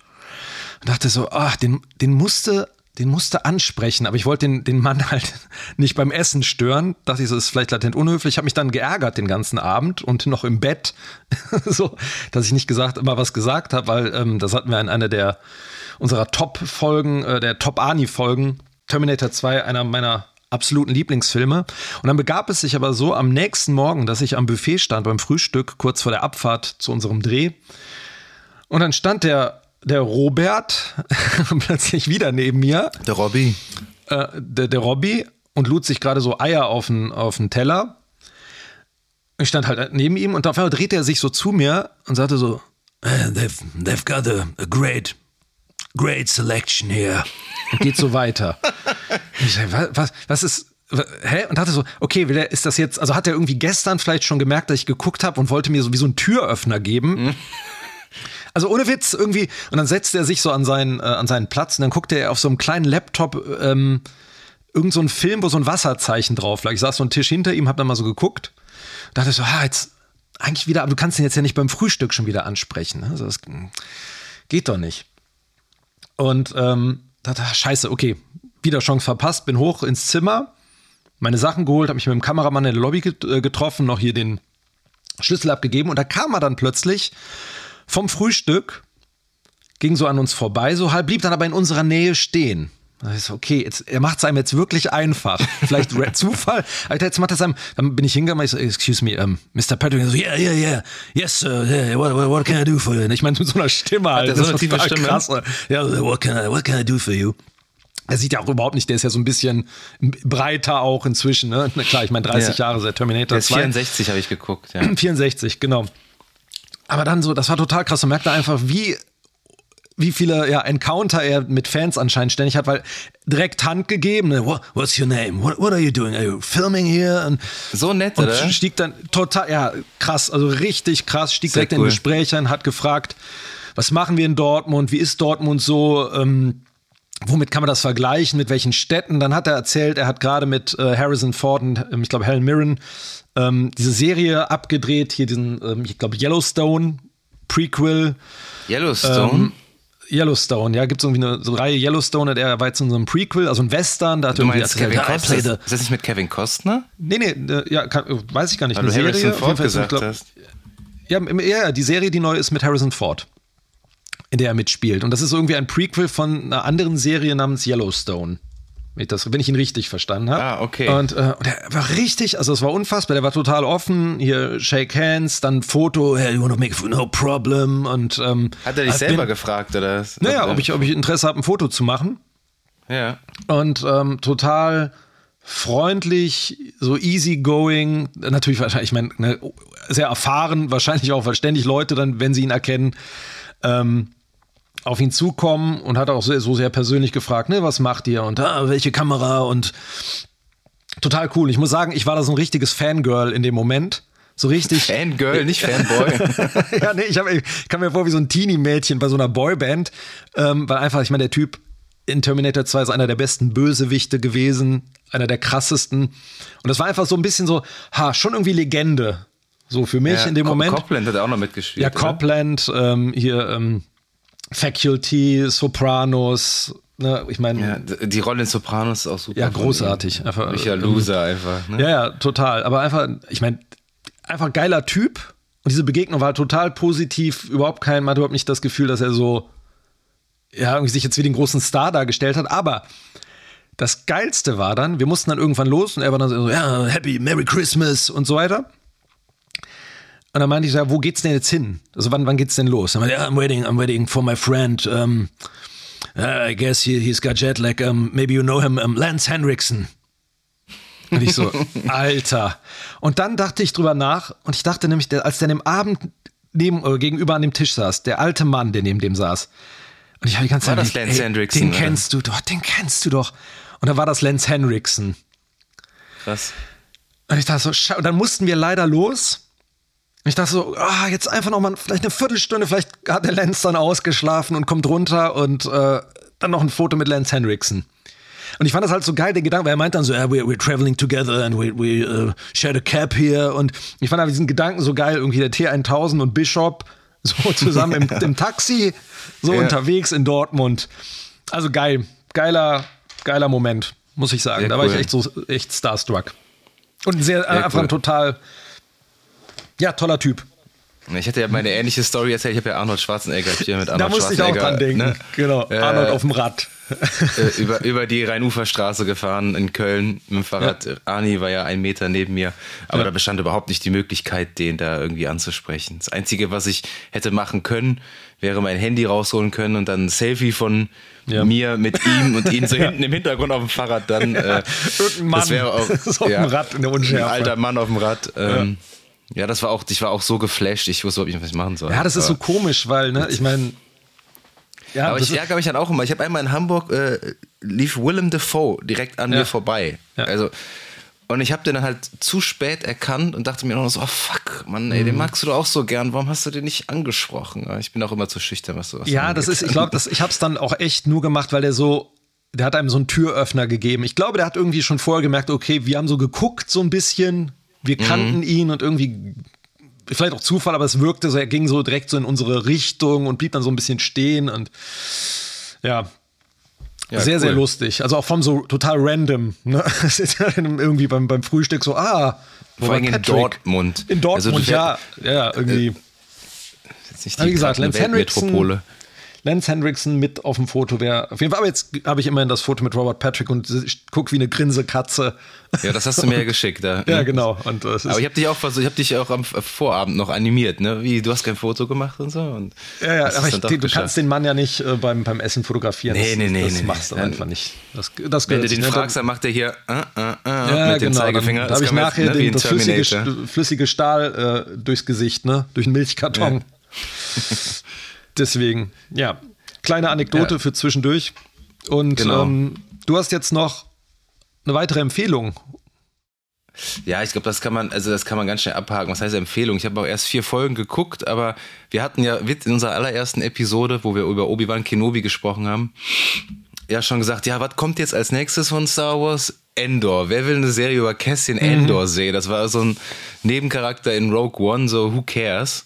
Speaker 1: Und dachte so, ach, den, den musste den musste ansprechen, aber ich wollte den, den Mann halt nicht beim Essen stören. Dachte ich, so ist vielleicht latent unhöflich. Ich habe mich dann geärgert den ganzen Abend und noch im Bett, so, dass ich nicht gesagt immer was gesagt habe, weil ähm, das hatten wir in einer der unserer Top-Folgen, äh, der Top-Ani-Folgen, Terminator 2, einer meiner absoluten Lieblingsfilme. Und dann begab es sich aber so am nächsten Morgen, dass ich am Buffet stand beim Frühstück, kurz vor der Abfahrt zu unserem Dreh. Und dann stand der der Robert plötzlich wieder neben mir.
Speaker 2: Der Robby.
Speaker 1: Äh, der, der Robby und lud sich gerade so Eier auf den, auf den Teller. Ich stand halt neben ihm und auf einmal drehte er sich so zu mir und sagte so, äh, they've, they've got a, a great, great selection here. Und geht so weiter. ich sag, was, was, was ist, hä? Und dachte so, okay, ist das jetzt, also hat er irgendwie gestern vielleicht schon gemerkt, dass ich geguckt habe und wollte mir so wie so einen Türöffner geben. Also ohne Witz, irgendwie. Und dann setzt er sich so an seinen, äh, an seinen Platz und dann guckt er auf so einem kleinen Laptop ähm, irgend so einen Film, wo so ein Wasserzeichen drauf lag. Ich saß so einen Tisch hinter ihm, hab dann mal so geguckt. Und dachte so, ah, jetzt eigentlich wieder, aber du kannst ihn jetzt ja nicht beim Frühstück schon wieder ansprechen. Ne? Also das geht doch nicht. Und ähm, dachte, ah, scheiße, okay, wieder Chance verpasst, bin hoch ins Zimmer, meine Sachen geholt, habe mich mit dem Kameramann in der Lobby äh, getroffen, noch hier den Schlüssel abgegeben und da kam er dann plötzlich vom Frühstück, ging so an uns vorbei, so halb, blieb dann aber in unserer Nähe stehen. Da ist okay, jetzt, er macht es einem jetzt wirklich einfach. Vielleicht Zufall. Alter, jetzt macht er es einem. Dann bin ich hingegangen, ich so, excuse me, um, Mr. Patrick. So, yeah, yeah, yeah. Yes, sir. Yeah, what, what, can I do for you? Ich meine, mit so einer Stimme halt.
Speaker 2: So eine tiefe Stimme?
Speaker 1: Krass. Ja, what can, I, what can I do for you? Er sieht ja auch überhaupt nicht, der ist ja so ein bisschen breiter auch inzwischen. Ne? Na klar, ich meine 30 ja. Jahre seit Terminator
Speaker 2: der ist 64 habe ich geguckt. Ja.
Speaker 1: 64, genau. Aber dann so, das war total krass. Man merkt da einfach, wie wie viele ja, Encounter er mit Fans anscheinend ständig hat, weil direkt Hand gegeben, ne? What, what's your name? What, what, are you doing? Are you filming here? Und,
Speaker 2: so nett,
Speaker 1: und
Speaker 2: oder?
Speaker 1: stieg dann total, ja, krass, also richtig krass, stieg Sehr direkt cool. in Gespräch ein, hat gefragt, was machen wir in Dortmund? Wie ist Dortmund so? Ähm, womit kann man das vergleichen? Mit welchen Städten? Dann hat er erzählt, er hat gerade mit äh, Harrison Ford und ähm, ich glaube Helen Mirren ähm, diese Serie abgedreht, hier diesen, ähm, ich glaube, Yellowstone Prequel.
Speaker 2: Yellowstone? Ähm,
Speaker 1: Yellowstone, ja, gibt es irgendwie eine so Reihe Yellowstone, der war jetzt in so einem Prequel, also ein Western, da hat
Speaker 2: du meinst Kevin Costner? Ist das nicht mit Kevin Costner?
Speaker 1: Nee, nee, äh, ja, kann, weiß ich gar nicht.
Speaker 2: Weil eine du Harrison Serie, Ford gesagt glaub, hast.
Speaker 1: Ja, ja, die Serie, die neu ist mit Harrison Ford, in der er mitspielt. Und das ist irgendwie ein Prequel von einer anderen Serie namens Yellowstone. Wenn ich, das, wenn ich ihn richtig verstanden habe.
Speaker 2: Ah, okay.
Speaker 1: Und, äh, und er war richtig, also es war unfassbar, der war total offen, hier Shake Hands, dann Foto, hey, you wanna make no problem und ähm,
Speaker 2: Hat er dich selber bin, gefragt, oder?
Speaker 1: Naja, ob ich, ob ich Interesse habe, ein Foto zu machen.
Speaker 2: Ja.
Speaker 1: Und ähm, total freundlich, so easygoing, natürlich wahrscheinlich, ich meine, ne, sehr erfahren, wahrscheinlich auch verständlich Leute dann, wenn sie ihn erkennen. Ähm, auf ihn zukommen und hat auch so, so sehr persönlich gefragt, ne, was macht ihr und ah, welche Kamera und total cool. Ich muss sagen, ich war da so ein richtiges Fangirl in dem Moment. So richtig.
Speaker 2: Fangirl, nicht Fanboy.
Speaker 1: ja, nee, ich, hab, ich kam mir vor wie so ein Teenie-Mädchen bei so einer Boyband, ähm, weil einfach, ich meine, der Typ in Terminator 2 ist einer der besten Bösewichte gewesen, einer der krassesten. Und das war einfach so ein bisschen so, ha, schon irgendwie Legende. So für mich ja, in dem Moment.
Speaker 2: Copland hat auch noch mitgespielt.
Speaker 1: Ja, Copland, ähm, hier, ähm, Faculty, Sopranos, ne, ich meine.
Speaker 2: Ja, die Rolle in Sopranos ist auch super.
Speaker 1: Ja, großartig.
Speaker 2: Einfach, Michael Loser einfach.
Speaker 1: Ne? Ja, ja, total. Aber einfach, ich meine, einfach geiler Typ. Und diese Begegnung war total positiv. Überhaupt kein, man hat überhaupt nicht das Gefühl, dass er so, ja, irgendwie sich jetzt wie den großen Star dargestellt hat. Aber das Geilste war dann, wir mussten dann irgendwann los und er war dann so, ja, Happy, Merry Christmas und so weiter. Und dann meinte ich, ja, wo geht's denn jetzt hin? Also wann, wann geht's denn los? Dann meinte ich, yeah, I'm waiting, I'm waiting for my friend. Um, uh, I guess he, he's got jet lag. Um, maybe you know him, um, Lance Henriksen. Und ich so, Alter. Und dann dachte ich drüber nach und ich dachte nämlich, als der dem Abend neben, äh, gegenüber an dem Tisch saß, der alte Mann, der neben dem saß. Und ich habe die ganze Zeit,
Speaker 2: War das Lance Henriksen,
Speaker 1: den
Speaker 2: oder?
Speaker 1: kennst du doch, den kennst du doch. Und da war das Lance Henriksen.
Speaker 2: Krass.
Speaker 1: Und ich dachte so, schau, und dann mussten wir leider los. Ich dachte so, ah, jetzt einfach noch mal vielleicht eine Viertelstunde, vielleicht hat der Lance dann ausgeschlafen und kommt runter und äh, dann noch ein Foto mit Lance Henriksen. Und ich fand das halt so geil, der Gedanke, weil er meint dann so, yeah, we're, we're traveling together and we, we uh, shared a cab here. Und ich fand halt diesen Gedanken so geil, irgendwie der T1000 und Bishop so zusammen im, im Taxi, so
Speaker 2: Ja.
Speaker 1: unterwegs in Dortmund. Also geil, geiler, geiler Moment, muss ich sagen.
Speaker 2: Sehr
Speaker 1: da war ich echt so echt starstruck. Und sehr, einfach
Speaker 2: cool.
Speaker 1: ein total, ja, toller Typ.
Speaker 2: Ich hatte ja meine ähnliche Story erzählt. Ich habe ja Arnold Schwarzenegger hier mit
Speaker 1: Da
Speaker 2: Arnold
Speaker 1: musste ich auch dran denken.
Speaker 2: ne?
Speaker 1: Genau,
Speaker 2: Äh,
Speaker 1: Arnold auf dem Rad.
Speaker 2: über, über die Rheinuferstraße gefahren in Köln mit dem Fahrrad. Arni war ja ein Meter neben mir. Aber
Speaker 1: Ja.
Speaker 2: da bestand überhaupt nicht die Möglichkeit, den da irgendwie anzusprechen. Das Einzige, was ich hätte machen können, wäre mein Handy rausholen können und dann ein Selfie von
Speaker 1: Ja.
Speaker 2: mir mit ihm und ihn so hinten im Hintergrund auf dem Fahrrad dann. Äh,
Speaker 1: Irgendein Mann
Speaker 2: das wäre auch
Speaker 1: auf dem Rad in der Unschärfe.
Speaker 2: Ein alter Mann auf dem Rad. Ähm, ja. das war auch, ich war auch so geflasht, ich wusste überhaupt nicht, was ich machen soll.
Speaker 1: Ja, das ist so komisch, weil, ne, ich meine, ja,
Speaker 2: aber ich ärgere mich dann auch immer. Ich habe einmal in Hamburg, äh, lief Willem Dafoe direkt an
Speaker 1: Ja.
Speaker 2: mir vorbei.
Speaker 1: Ja.
Speaker 2: Also, und ich habe den dann halt zu spät erkannt und dachte mir noch so, oh fuck, Mann, ey, den
Speaker 1: Mhm.
Speaker 2: magst du doch auch so gern. Warum hast du den nicht angesprochen? Ich bin auch immer zu schüchtern, was sowas
Speaker 1: Ja, das ist, ich glaube, ich habe es dann auch echt nur gemacht, weil der so, der hat einem so einen Türöffner gegeben. Ich glaube, der hat irgendwie schon vorher gemerkt, okay, wir haben so geguckt so ein bisschen, wir
Speaker 2: Mhm.
Speaker 1: kannten ihn und irgendwie, vielleicht auch Zufall, aber es wirkte so, er ging so direkt so in unsere Richtung und blieb dann so ein bisschen stehen und ja.
Speaker 2: Ja,
Speaker 1: sehr, sehr
Speaker 2: cool.
Speaker 1: lustig. Also auch vom so total random. Ne? Es ist ja irgendwie beim, beim Frühstück so, ah, wo
Speaker 2: Vor allem in? Dortmund.
Speaker 1: In Dortmund,
Speaker 2: Also,
Speaker 1: ja. Ja, irgendwie.
Speaker 2: Jetzt nicht
Speaker 1: Aber wie gesagt, Lance Henriksen,
Speaker 2: Weltmetropole.
Speaker 1: Lance Henriksen mit auf dem Foto wäre auf jeden Fall. Aber jetzt habe ich immerhin das Foto mit Robert Patrick und ich guck wie eine Grinsekatze.
Speaker 2: Ja, das hast du mir ja geschickt. Da,
Speaker 1: Ja,
Speaker 2: ne?
Speaker 1: genau. Und das ist,
Speaker 2: Aber ich habe dich auch versucht, ich habe dich auch am Vorabend noch animiert, ne? Wie, du hast kein Foto gemacht und so. Und
Speaker 1: ja, ja, aber ich, du
Speaker 2: geschafft.
Speaker 1: kannst den Mann ja nicht äh, beim, beim Essen fotografieren.
Speaker 2: Nee,
Speaker 1: das,
Speaker 2: nee, nee,
Speaker 1: Das
Speaker 2: nee,
Speaker 1: machst du
Speaker 2: nee.
Speaker 1: einfach nicht. Das, das
Speaker 2: Wenn du den
Speaker 1: nicht.
Speaker 2: fragst, dann macht er hier äh, äh, äh,
Speaker 1: ja,
Speaker 2: mit dem
Speaker 1: genau,
Speaker 2: Zeigefinger.
Speaker 1: Dann habe ich
Speaker 2: man jetzt,
Speaker 1: nachher
Speaker 2: ne,
Speaker 1: den, das flüssige, flüssige Stahl äh, durchs Gesicht, ne? Durch einen Milchkarton. Deswegen, ja. Kleine Anekdote
Speaker 2: Ja.
Speaker 1: für zwischendurch. Und
Speaker 2: Genau.
Speaker 1: ähm, du hast jetzt noch eine weitere Empfehlung.
Speaker 2: Ja, ich glaube, das kann man, also das kann man ganz schnell abhaken. Was heißt Empfehlung? Ich habe auch erst vier Folgen geguckt, aber wir hatten ja in unserer allerersten Episode, wo wir über Obi-Wan Kenobi gesprochen haben, ja schon gesagt, ja, was kommt jetzt als nächstes von Star Wars? Endor. Wer will eine Serie über Cassian Endor sehen? Das war so ein Nebencharakter in Rogue One, so who cares?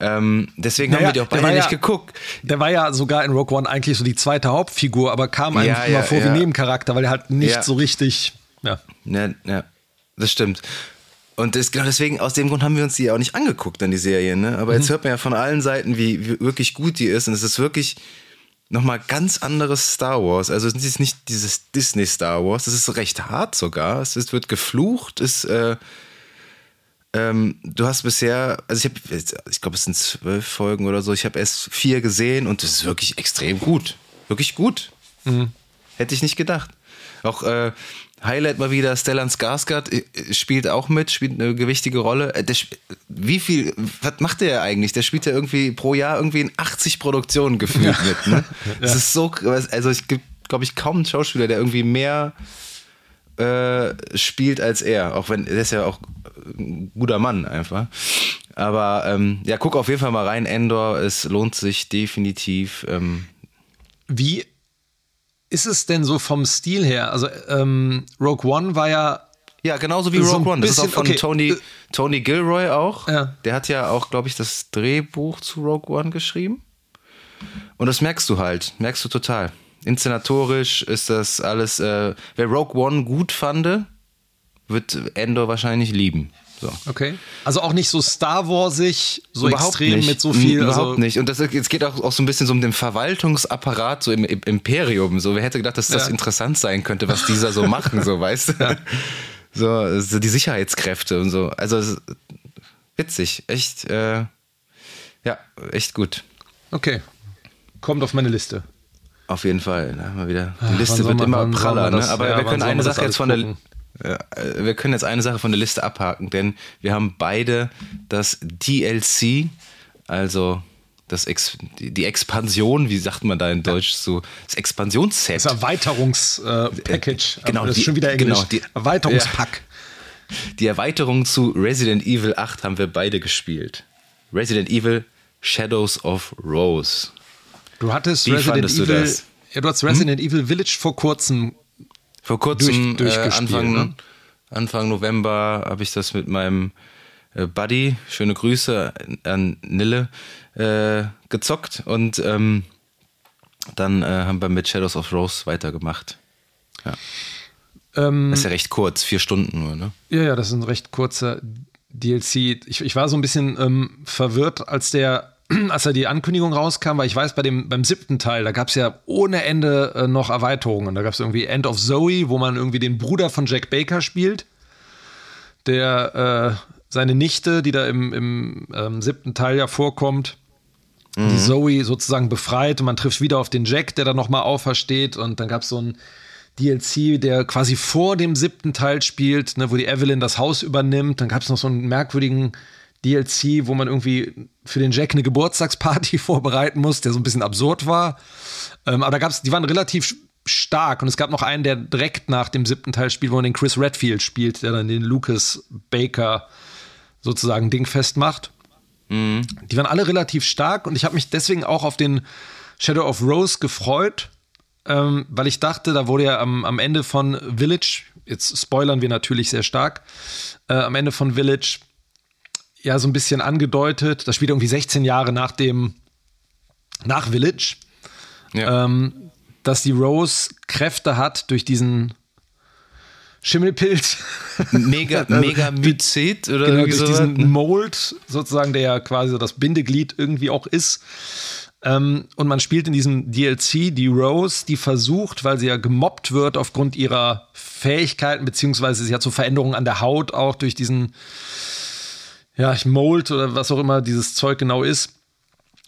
Speaker 2: Ähm, deswegen
Speaker 1: Naja,
Speaker 2: haben wir die auch beide nicht
Speaker 1: ja-
Speaker 2: geguckt.
Speaker 1: Der war ja sogar in Rogue One eigentlich so die zweite Hauptfigur, aber kam einem
Speaker 2: Ja,
Speaker 1: immer
Speaker 2: ja,
Speaker 1: vor wie Nebencharakter, weil er halt nicht so richtig. Ja.
Speaker 2: Ja, ja, das stimmt. Und das, genau deswegen, aus dem Grund haben wir uns die auch nicht angeguckt, dann die Serie. Ne? Aber
Speaker 1: Mhm.
Speaker 2: jetzt hört man ja von allen Seiten, wie, wie wirklich gut die ist. Und es ist wirklich nochmal ganz anderes Star Wars. Also es ist nicht dieses Disney Star Wars. Es ist recht hart sogar. Es ist, wird geflucht. Es, äh, ähm, du hast bisher, also ich habe, ich glaube, es sind zwölf Folgen oder so. Ich habe erst vier gesehen und es ist wirklich extrem gut. Wirklich gut. Hätte ich nicht gedacht. Auch äh, Highlight mal wieder, Stellan Skarsgård äh, spielt auch mit, spielt eine gewichtige Rolle. Äh, Der, wie viel, was macht der eigentlich? Der spielt ja irgendwie pro Jahr irgendwie in 80 Produktionen gefühlt mit. Ne? Das ist so, also es gibt, glaube ich, kaum einen Schauspieler, der irgendwie mehr äh, spielt als er. Auch wenn, der ist ja auch ein guter Mann einfach. Aber ähm, ja, guck auf jeden Fall mal rein, Endor. Es lohnt sich definitiv. Ähm,
Speaker 1: Wie ist es denn so vom Stil her? Also, ähm, Rogue One war ja.
Speaker 2: Ja, genauso wie
Speaker 1: So
Speaker 2: Rogue One. Das ist auch
Speaker 1: bisschen-
Speaker 2: von
Speaker 1: okay.
Speaker 2: Tony,
Speaker 1: Äh,
Speaker 2: Tony Gilroy auch.
Speaker 1: Ja.
Speaker 2: Der hat ja auch, glaube ich, das Drehbuch zu Rogue One geschrieben. Und das merkst du halt, merkst du total. Inszenatorisch ist das alles. Äh, wer Rogue One gut fand, wird Endor wahrscheinlich lieben. So.
Speaker 1: Okay. Also auch nicht so Star Warsig, so
Speaker 2: Überhaupt
Speaker 1: extrem
Speaker 2: nicht.
Speaker 1: mit so viel.
Speaker 2: Überhaupt
Speaker 1: also,
Speaker 2: nicht. Und das, es geht auch, auch so ein bisschen so um den Verwaltungsapparat, so im, im Imperium. So, wer hätte gedacht, dass das
Speaker 1: Ja.
Speaker 2: interessant sein könnte, was dieser so machen, so, weißt du? So, so die Sicherheitskräfte und so. Also witzig, echt, äh, ja, echt gut.
Speaker 1: Okay. Kommt auf meine Liste.
Speaker 2: Auf jeden Fall. Ne? Mal wieder. Die
Speaker 1: Ah, wann
Speaker 2: Liste
Speaker 1: soll
Speaker 2: wird
Speaker 1: man-
Speaker 2: immer
Speaker 1: soll
Speaker 2: praller.
Speaker 1: man das-
Speaker 2: ne? Aber
Speaker 1: ja,
Speaker 2: wir können eine
Speaker 1: man
Speaker 2: Sache jetzt von der
Speaker 1: gucken?
Speaker 2: ja, äh, wir können jetzt eine Sache von der Liste abhaken, denn wir haben beide das DLC, also das Ex die die Expansion, wie sagt man da in Deutsch so, das Expansionsset.
Speaker 1: Das Erweiterungs-Package.
Speaker 2: Genau,
Speaker 1: das ist
Speaker 2: die-
Speaker 1: schon wieder Englisch.
Speaker 2: genau, die-
Speaker 1: Erweiterungspack.
Speaker 2: Die Erweiterung zu Resident Evil 8 haben wir beide gespielt. Resident Evil Shadows of Rose.
Speaker 1: Du hattest
Speaker 2: Wie
Speaker 1: Resident
Speaker 2: fandest du
Speaker 1: Evil.
Speaker 2: das? Hm?
Speaker 1: Ja, du hast Resident Evil Village vor kurzem.
Speaker 2: Vor kurzem,
Speaker 1: Durch-
Speaker 2: äh,
Speaker 1: durchgespielt,
Speaker 2: Anfang,
Speaker 1: ne?
Speaker 2: Anfang November, habe ich das mit meinem äh, Buddy, schöne Grüße an Nille, äh, gezockt und ähm, dann äh, haben wir mit Shadows of Rose weitergemacht.
Speaker 1: Ähm,
Speaker 2: Das ist ja recht kurz, vier Stunden nur, ne?
Speaker 1: ja, ja, das ist ein recht kurzer DLC. Ich, ich war so ein bisschen ähm, verwirrt, als der, als da die Ankündigung rauskam, weil ich weiß, bei dem, beim siebten Teil, da gab es ja ohne Ende äh, noch Erweiterungen. Da gab es irgendwie End of Zoe, wo man irgendwie den Bruder von Jack Baker spielt, der äh, seine Nichte, die da im, im ähm, siebten Teil ja vorkommt, die Zoe sozusagen befreit und man trifft wieder auf den Jack, der dann nochmal aufersteht und dann gab es so ein DLC, der quasi vor dem siebten Teil spielt, ne, wo die Evelyn das Haus übernimmt. Dann gab es noch so einen merkwürdigen DLC, wo man irgendwie für den Jack eine Geburtstagsparty vorbereiten muss, der so ein bisschen absurd war. Ähm, aber da gab's, die waren relativ stark und es gab noch einen, der direkt nach dem siebten Teil spielt, wo man den Chris Redfield spielt, der dann den Lucas Baker sozusagen dingfest macht. Die waren alle relativ stark und ich habe mich deswegen auch auf den Shadow of Rose gefreut, ähm, weil ich dachte, da wurde ja am, am Ende von Village, jetzt spoilern wir natürlich sehr stark, äh, am Ende von Village ja so ein bisschen angedeutet, das spielt irgendwie 16 Jahre nach dem, nach Village,
Speaker 2: Ja.
Speaker 1: ähm, dass die Rose Kräfte hat durch diesen Schimmelpilz.
Speaker 2: Mega, mega Myzet oder
Speaker 1: genau, durch diesen Mold sozusagen, der ja quasi so das Bindeglied irgendwie auch ist. Ähm, und man spielt in diesem DLC die Rose, die versucht, weil sie ja gemobbt wird aufgrund ihrer Fähigkeiten, beziehungsweise sie hat so Veränderungen an der Haut auch durch diesen, ja, Mold oder was auch immer dieses Zeug genau ist.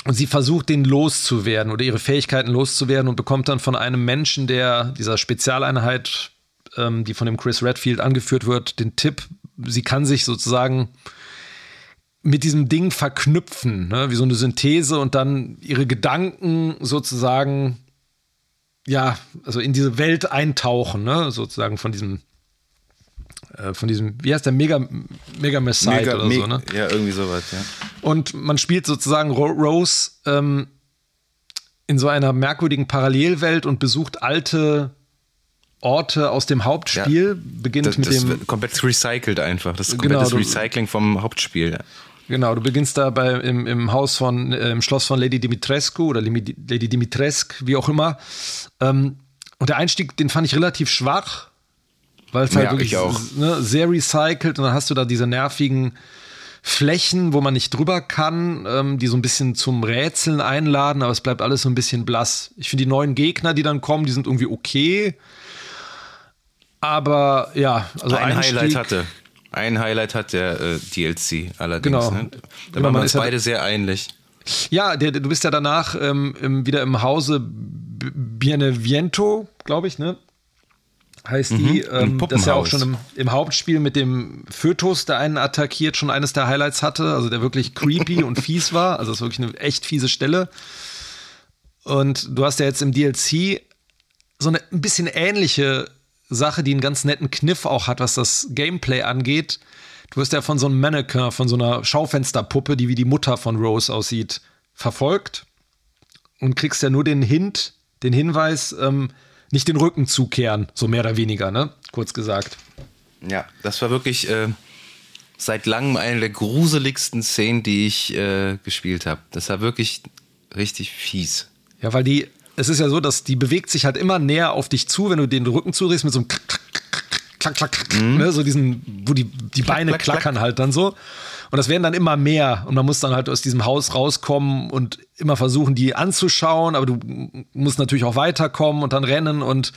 Speaker 1: Und sie versucht, den loszuwerden oder ihre Fähigkeiten loszuwerden und bekommt dann von einem Menschen, der dieser Spezialeinheit, ähm, die von dem Chris Redfield angeführt wird, den Tipp, sie kann sich sozusagen mit diesem Ding verknüpfen, ne? wie so eine Synthese und dann ihre Gedanken sozusagen, ja, also in diese Welt eintauchen, ne? sozusagen von diesem, von diesem, wie heißt der, Mega, Mega Messiah
Speaker 2: Mega,
Speaker 1: oder so, ne?
Speaker 2: Ja, irgendwie sowas, ja.
Speaker 1: Und man spielt sozusagen Ro Rose ähm, in so einer merkwürdigen Parallelwelt und besucht alte Orte aus dem Hauptspiel. Beginnt
Speaker 2: Das,
Speaker 1: mit
Speaker 2: das
Speaker 1: dem.
Speaker 2: komplett recycelt einfach. Das ist
Speaker 1: Genau,
Speaker 2: komplettes
Speaker 1: du-
Speaker 2: Recycling vom Hauptspiel.
Speaker 1: Genau, du beginnst da bei, im, im Haus von, äh, im Schloss von Lady Dimitrescu oder Lady Dimitrescu, wie auch immer. Ähm, und der Einstieg, den fand ich relativ schwach, weil es halt
Speaker 2: Ja,
Speaker 1: wirklich. Ne, sehr recycelt und dann hast du da diese nervigen Flächen, wo man nicht drüber kann, ähm, die so ein bisschen zum Rätseln einladen, aber es bleibt alles so ein bisschen blass. Ich finde die neuen Gegner, die dann kommen, die sind irgendwie okay. Aber ja, also
Speaker 2: ein
Speaker 1: Einstieg,
Speaker 2: Highlight hatte. Ein Highlight hat der äh, DLC allerdings.
Speaker 1: Genau.
Speaker 2: Ne? Da waren
Speaker 1: man
Speaker 2: wir
Speaker 1: ist
Speaker 2: uns
Speaker 1: ja-
Speaker 2: beide sehr ähnlich.
Speaker 1: Ja, der, der- du bist ja danach ähm, im, wieder im Hause Bieneviento, glaube ich, ne? Heißt die. Ähm,
Speaker 2: im
Speaker 1: das ja auch schon im, im Hauptspiel mit dem Fötus, der einen attackiert, schon eines der Highlights hatte. Also der wirklich creepy und fies war. Also das ist wirklich eine echt fiese Stelle. Und du hast ja jetzt im DLC so eine ein bisschen ähnliche Sache, die einen ganz netten Kniff auch hat, was das Gameplay angeht. Du wirst ja von so einem Mannequin, von so einer Schaufensterpuppe, die wie die Mutter von Rose aussieht, verfolgt und kriegst ja nur den Hint, den Hinweis, ähm, nicht den Rücken zukehren, so mehr oder weniger, ne? Kurz gesagt.
Speaker 2: Ja, das war wirklich äh, seit langem eine der gruseligsten Szenen, die ich äh, gespielt habe. Das war wirklich richtig fies.
Speaker 1: Ja, weil die, es ist ja so, dass die bewegt sich halt immer näher auf dich zu, wenn du den Rücken zudrehst mit so einem klack, klack, klack, mhm. ne, so diesen, wo die, die Beine klack, klackern klack. halt dann so. Und das werden dann immer mehr und man muss dann halt aus diesem Haus rauskommen und immer versuchen, die anzuschauen, aber du musst natürlich auch weiterkommen und dann rennen und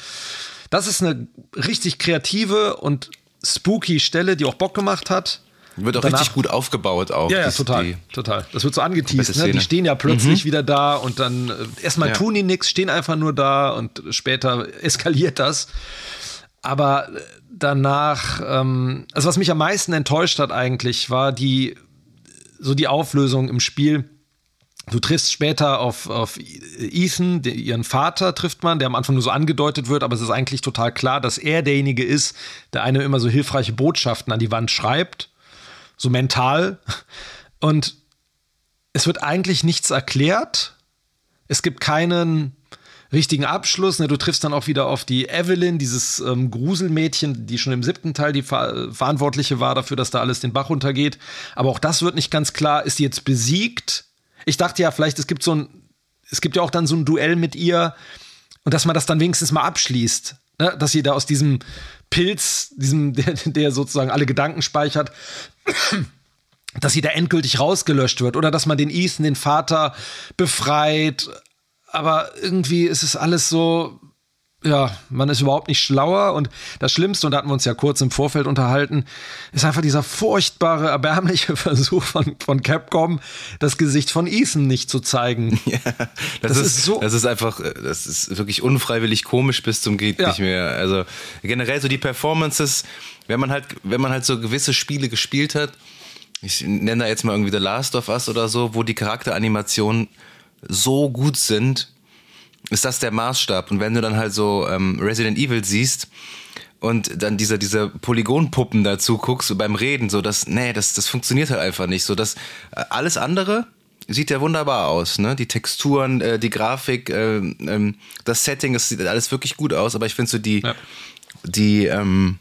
Speaker 1: das ist eine richtig kreative und spooky Stelle, die auch Bock gemacht hat.
Speaker 2: Wird auch Danach, richtig gut aufgebaut auch.
Speaker 1: Ja, ja, die, total, die, total. Das wird so angeteased. Ne? Die stehen ja plötzlich mhm. wieder da und dann äh, erstmal ja. tun die nichts, stehen einfach nur da und später eskaliert das. Aber äh, danach, ähm, also was mich am meisten enttäuscht hat eigentlich, war die so die Auflösung im Spiel. Du triffst später auf, auf Ethan, den, ihren Vater trifft man, der am Anfang nur so angedeutet wird, aber es ist eigentlich total klar, dass er derjenige ist, der einem immer so hilfreiche Botschaften an die Wand schreibt so mental. Und es wird eigentlich nichts erklärt. Es gibt keinen richtigen Abschluss. Ne? Du triffst dann auch wieder auf die Evelyn, dieses ähm, Gruselmädchen, die schon im siebten Teil die Ver Verantwortliche war dafür, dass da alles den Bach runtergeht. Aber auch das wird nicht ganz klar. Ist sie jetzt besiegt? Ich dachte ja, vielleicht es gibt so ein, es gibt ja auch dann so ein Duell mit ihr und dass man das dann wenigstens mal abschließt. Ne? Dass sie da aus diesem Pilz, diesem, der, der sozusagen alle Gedanken speichert, dass sie da endgültig rausgelöscht wird oder dass man den Ethan, den Vater, befreit. Aber irgendwie ist es alles so, ja, man ist überhaupt nicht schlauer. Und das Schlimmste, und da hatten wir uns ja kurz im Vorfeld unterhalten, ist einfach dieser furchtbare, erbärmliche Versuch von, von Capcom, das Gesicht von Ethan nicht zu zeigen.
Speaker 2: Ja, das, das ist, ist, so. Das ist einfach, das ist wirklich unfreiwillig komisch bis zum geht ja. nicht mehr. Also generell so die Performances, wenn man halt, wenn man halt so gewisse Spiele gespielt hat, ich nenne da jetzt mal irgendwie The Last of Us oder so, wo die Charakteranimationen so gut sind, ist das der Maßstab. Und wenn du dann halt so ähm, Resident Evil siehst und dann diese, diese Polygonpuppen dazu guckst beim Reden, so das, nee, das, das funktioniert halt einfach nicht. So dass äh, alles andere sieht ja wunderbar aus, ne? Die Texturen, äh, die Grafik, äh, ähm, das Setting, das sieht alles wirklich gut aus, aber ich finde so die, ja. die, ähm,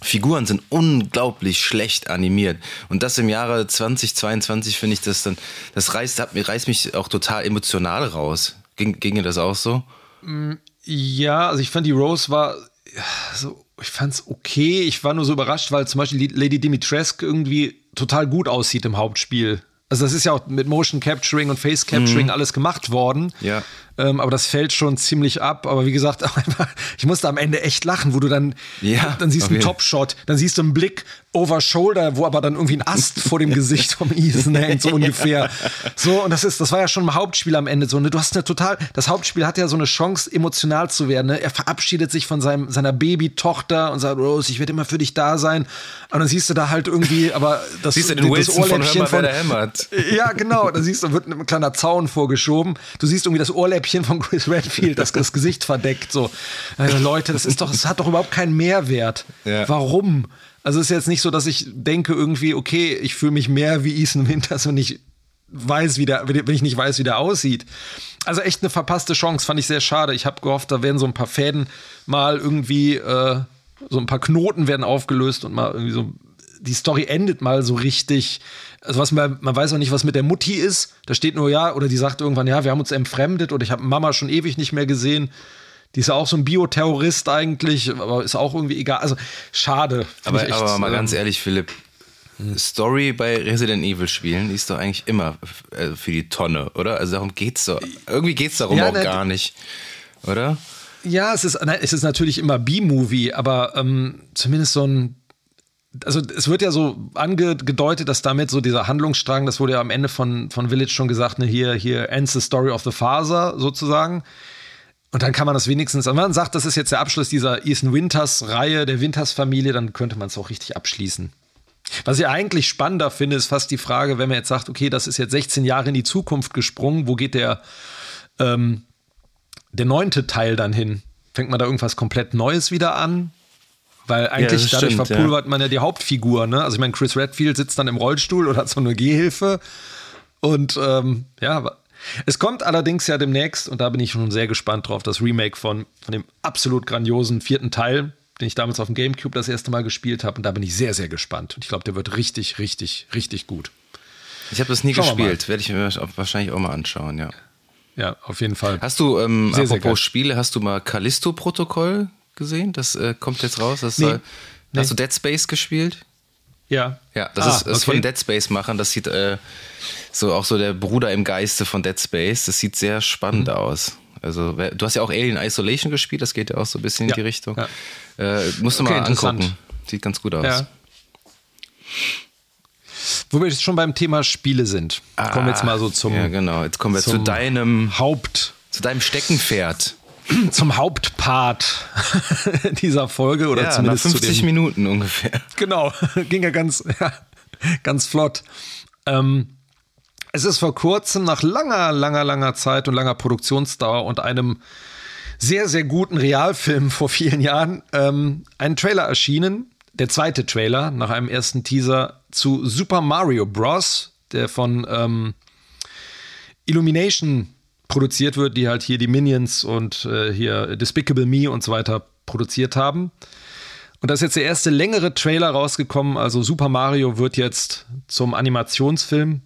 Speaker 2: Figuren sind unglaublich schlecht animiert. Und das im Jahre 2022 finde ich das dann, das reißt, reißt mich auch total emotional raus. Ging, ginge das auch so?
Speaker 1: Mm, ja, also ich fand die Rose war so, ich fand's okay. Ich war nur so überrascht, weil zum Beispiel Lady Dimitrescu irgendwie total gut aussieht im Hauptspiel. Also das ist ja auch mit Motion Capturing und Face Capturing mhm. alles gemacht worden.
Speaker 2: Ja.
Speaker 1: Ähm, aber das fällt schon ziemlich ab. Aber wie gesagt, ich musste am Ende echt lachen, wo du dann, ja, dann siehst okay. einen Top-Shot, dann siehst du einen Blick over shoulder, wo aber dann irgendwie ein Ast vor dem Gesicht vom Ethan hängt, so ungefähr. So, und das ist, das war ja schon im Hauptspiel am Ende so. Ne? Du hast eine total, das Hauptspiel hat ja so eine Chance, emotional zu werden. Ne? Er verabschiedet sich von seinem, seiner Baby-Tochter und sagt, Rose, ich werde immer für dich da sein. Und dann siehst du da halt irgendwie, aber das,
Speaker 2: siehst du den das Wilson Ohrläppchen von,
Speaker 1: von Ja, genau. Da siehst du, wird ein kleiner Zaun vorgeschoben. Du siehst irgendwie das Ohrläppchen Ohrläppchen von Chris Redfield, das das Gesicht verdeckt. So, also Leute, das ist doch, es hat doch überhaupt keinen Mehrwert. Ja. Warum? Also es ist jetzt nicht so, dass ich denke irgendwie, okay, ich fühle mich mehr wie Ethan Winters, wenn ich weiß, wie der, wenn ich nicht weiß, wie der aussieht. Also echt eine verpasste Chance, fand ich sehr schade. Ich habe gehofft, da werden so ein paar Fäden mal irgendwie, äh, so ein paar Knoten werden aufgelöst und mal irgendwie so die Story endet mal so richtig. Also was man, man weiß auch nicht, was mit der Mutti ist. Da steht nur ja, oder die sagt irgendwann, ja, wir haben uns entfremdet oder ich habe Mama schon ewig nicht mehr gesehen. Die ist ja auch so ein Bioterrorist eigentlich, aber ist auch irgendwie egal. Also schade.
Speaker 2: Aber, echt, aber mal ähm, ganz ehrlich, Philipp, Story bei Resident Evil Spielen ist doch eigentlich immer äh, für die Tonne, oder? Also darum geht's doch. Irgendwie geht's darum ja, auch ne, gar nicht, oder?
Speaker 1: Ja, es ist, nein, es ist natürlich immer B-Movie, aber ähm, zumindest so ein also es wird ja so angedeutet, dass damit so dieser Handlungsstrang, das wurde ja am Ende von, von Village schon gesagt, ne, hier, hier ends the story of the father sozusagen. Und dann kann man das wenigstens, wenn man sagt, das ist jetzt der Abschluss dieser Ethan Winters-Reihe, der Winters-Familie, dann könnte man es auch richtig abschließen. Was ich eigentlich spannender finde, ist fast die Frage, wenn man jetzt sagt, okay, das ist jetzt 16 Jahre in die Zukunft gesprungen, wo geht der, ähm, der neunte Teil dann hin? Fängt man da irgendwas komplett Neues wieder an? Weil eigentlich ja, dadurch stimmt, verpulvert ja. man ja die Hauptfigur, ne? Also ich meine, Chris Redfield sitzt dann im Rollstuhl oder hat so eine Gehhilfe. Und ähm, ja, es kommt allerdings ja demnächst, und da bin ich schon sehr gespannt drauf, das Remake von, von dem absolut grandiosen vierten Teil, den ich damals auf dem Gamecube das erste Mal gespielt habe. Und da bin ich sehr, sehr gespannt. Und ich glaube, der wird richtig, richtig, richtig gut.
Speaker 2: Ich habe das nie Schauen gespielt. Werde ich mir wahrscheinlich auch mal anschauen, ja.
Speaker 1: Ja, auf jeden Fall.
Speaker 2: Hast du, ähm, sehr, apropos sehr Spiele, hast du mal Callisto-Protokoll gesehen? Das äh, kommt jetzt raus. Das nee. soll, nee. Hast du Dead Space gespielt?
Speaker 1: Ja.
Speaker 2: Ja, das ah, ist, ist okay. von Dead Space machen. Das sieht äh, so auch so der Bruder im Geiste von Dead Space. Das sieht sehr spannend mhm. aus. Also, du hast ja auch Alien Isolation gespielt, das geht ja auch so ein bisschen ja. in die Richtung. Ja. Äh, musst du okay, mal angucken. Sieht ganz gut aus. Ja.
Speaker 1: Wo wir jetzt schon beim Thema Spiele sind, ah, kommen wir jetzt mal so zum.
Speaker 2: Ja, genau. Jetzt kommen wir zu deinem
Speaker 1: Haupt.
Speaker 2: Zu deinem Steckenpferd.
Speaker 1: Zum Hauptpart dieser Folge oder ja, zumindest
Speaker 2: nach 50
Speaker 1: zu
Speaker 2: den, Minuten ungefähr.
Speaker 1: Genau, ging ja ganz, ja, ganz flott. Ähm, es ist vor kurzem nach langer, langer, langer Zeit und langer Produktionsdauer und einem sehr, sehr guten Realfilm vor vielen Jahren ähm, ein Trailer erschienen, der zweite Trailer nach einem ersten Teaser zu Super Mario Bros., der von ähm, Illumination produziert wird, die halt hier die Minions und äh, hier Despicable Me und so weiter produziert haben. Und da ist jetzt der erste längere Trailer rausgekommen. Also Super Mario wird jetzt zum Animationsfilm.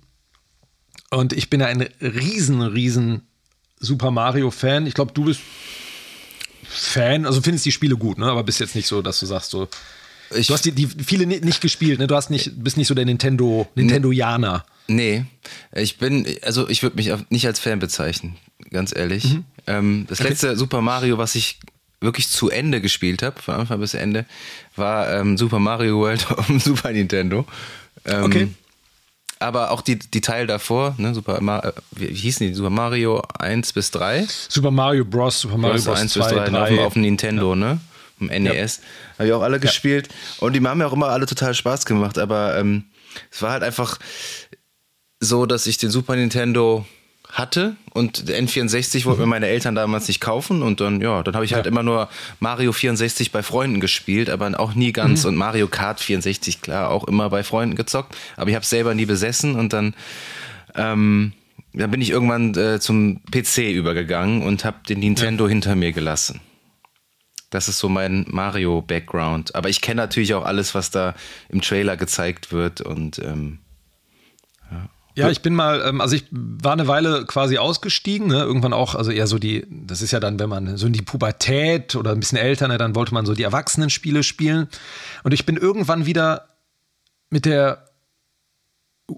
Speaker 1: Und ich bin ja ein riesen, riesen Super Mario-Fan. Ich glaube, du bist Fan, also findest die Spiele gut, ne? aber bist jetzt nicht so, dass du sagst so, ich, du hast die, die viele nicht gespielt, ne? Du hast nicht, bist nicht so der Nintendo, Nintendo-Janer.
Speaker 2: Nee, ich bin, also ich würde mich nicht als Fan bezeichnen, ganz ehrlich. Mhm. Ähm, das okay. letzte Super Mario, was ich wirklich zu Ende gespielt habe, von Anfang bis Ende, war ähm, Super Mario World auf dem Super Nintendo. Ähm, okay. Aber auch die, die Teile davor, ne, Super Mario, wie hießen die? Super Mario 1 bis 3?
Speaker 1: Super Mario Bros. Super Mario Bros. 1 2, bis 3, 3.
Speaker 2: Auf, auf dem Nintendo, ja. ne? Im NES. Ja. Habe ich auch alle gespielt. Ja. Und die haben mir auch immer alle total Spaß gemacht. Aber ähm, es war halt einfach so, dass ich den Super Nintendo hatte und der N64 wollten mir mhm. meine Eltern damals nicht kaufen und dann ja, dann habe ich halt immer nur Mario 64 bei Freunden gespielt, aber auch nie ganz mhm. und Mario Kart 64 klar auch immer bei Freunden gezockt, aber ich habe selber nie besessen und dann ähm, dann bin ich irgendwann äh, zum PC übergegangen und habe den Nintendo ja. hinter mir gelassen. Das ist so mein Mario-Background. Aber ich kenne natürlich auch alles, was da im Trailer gezeigt wird. Und ähm,
Speaker 1: ja. Ja, ich bin mal, ähm, also ich war eine Weile quasi ausgestiegen, ne? irgendwann auch, also eher so die, das ist ja dann, wenn man so in die Pubertät oder ein bisschen älter, ne, dann wollte man so die Erwachsenenspiele spielen. Und ich bin irgendwann wieder mit der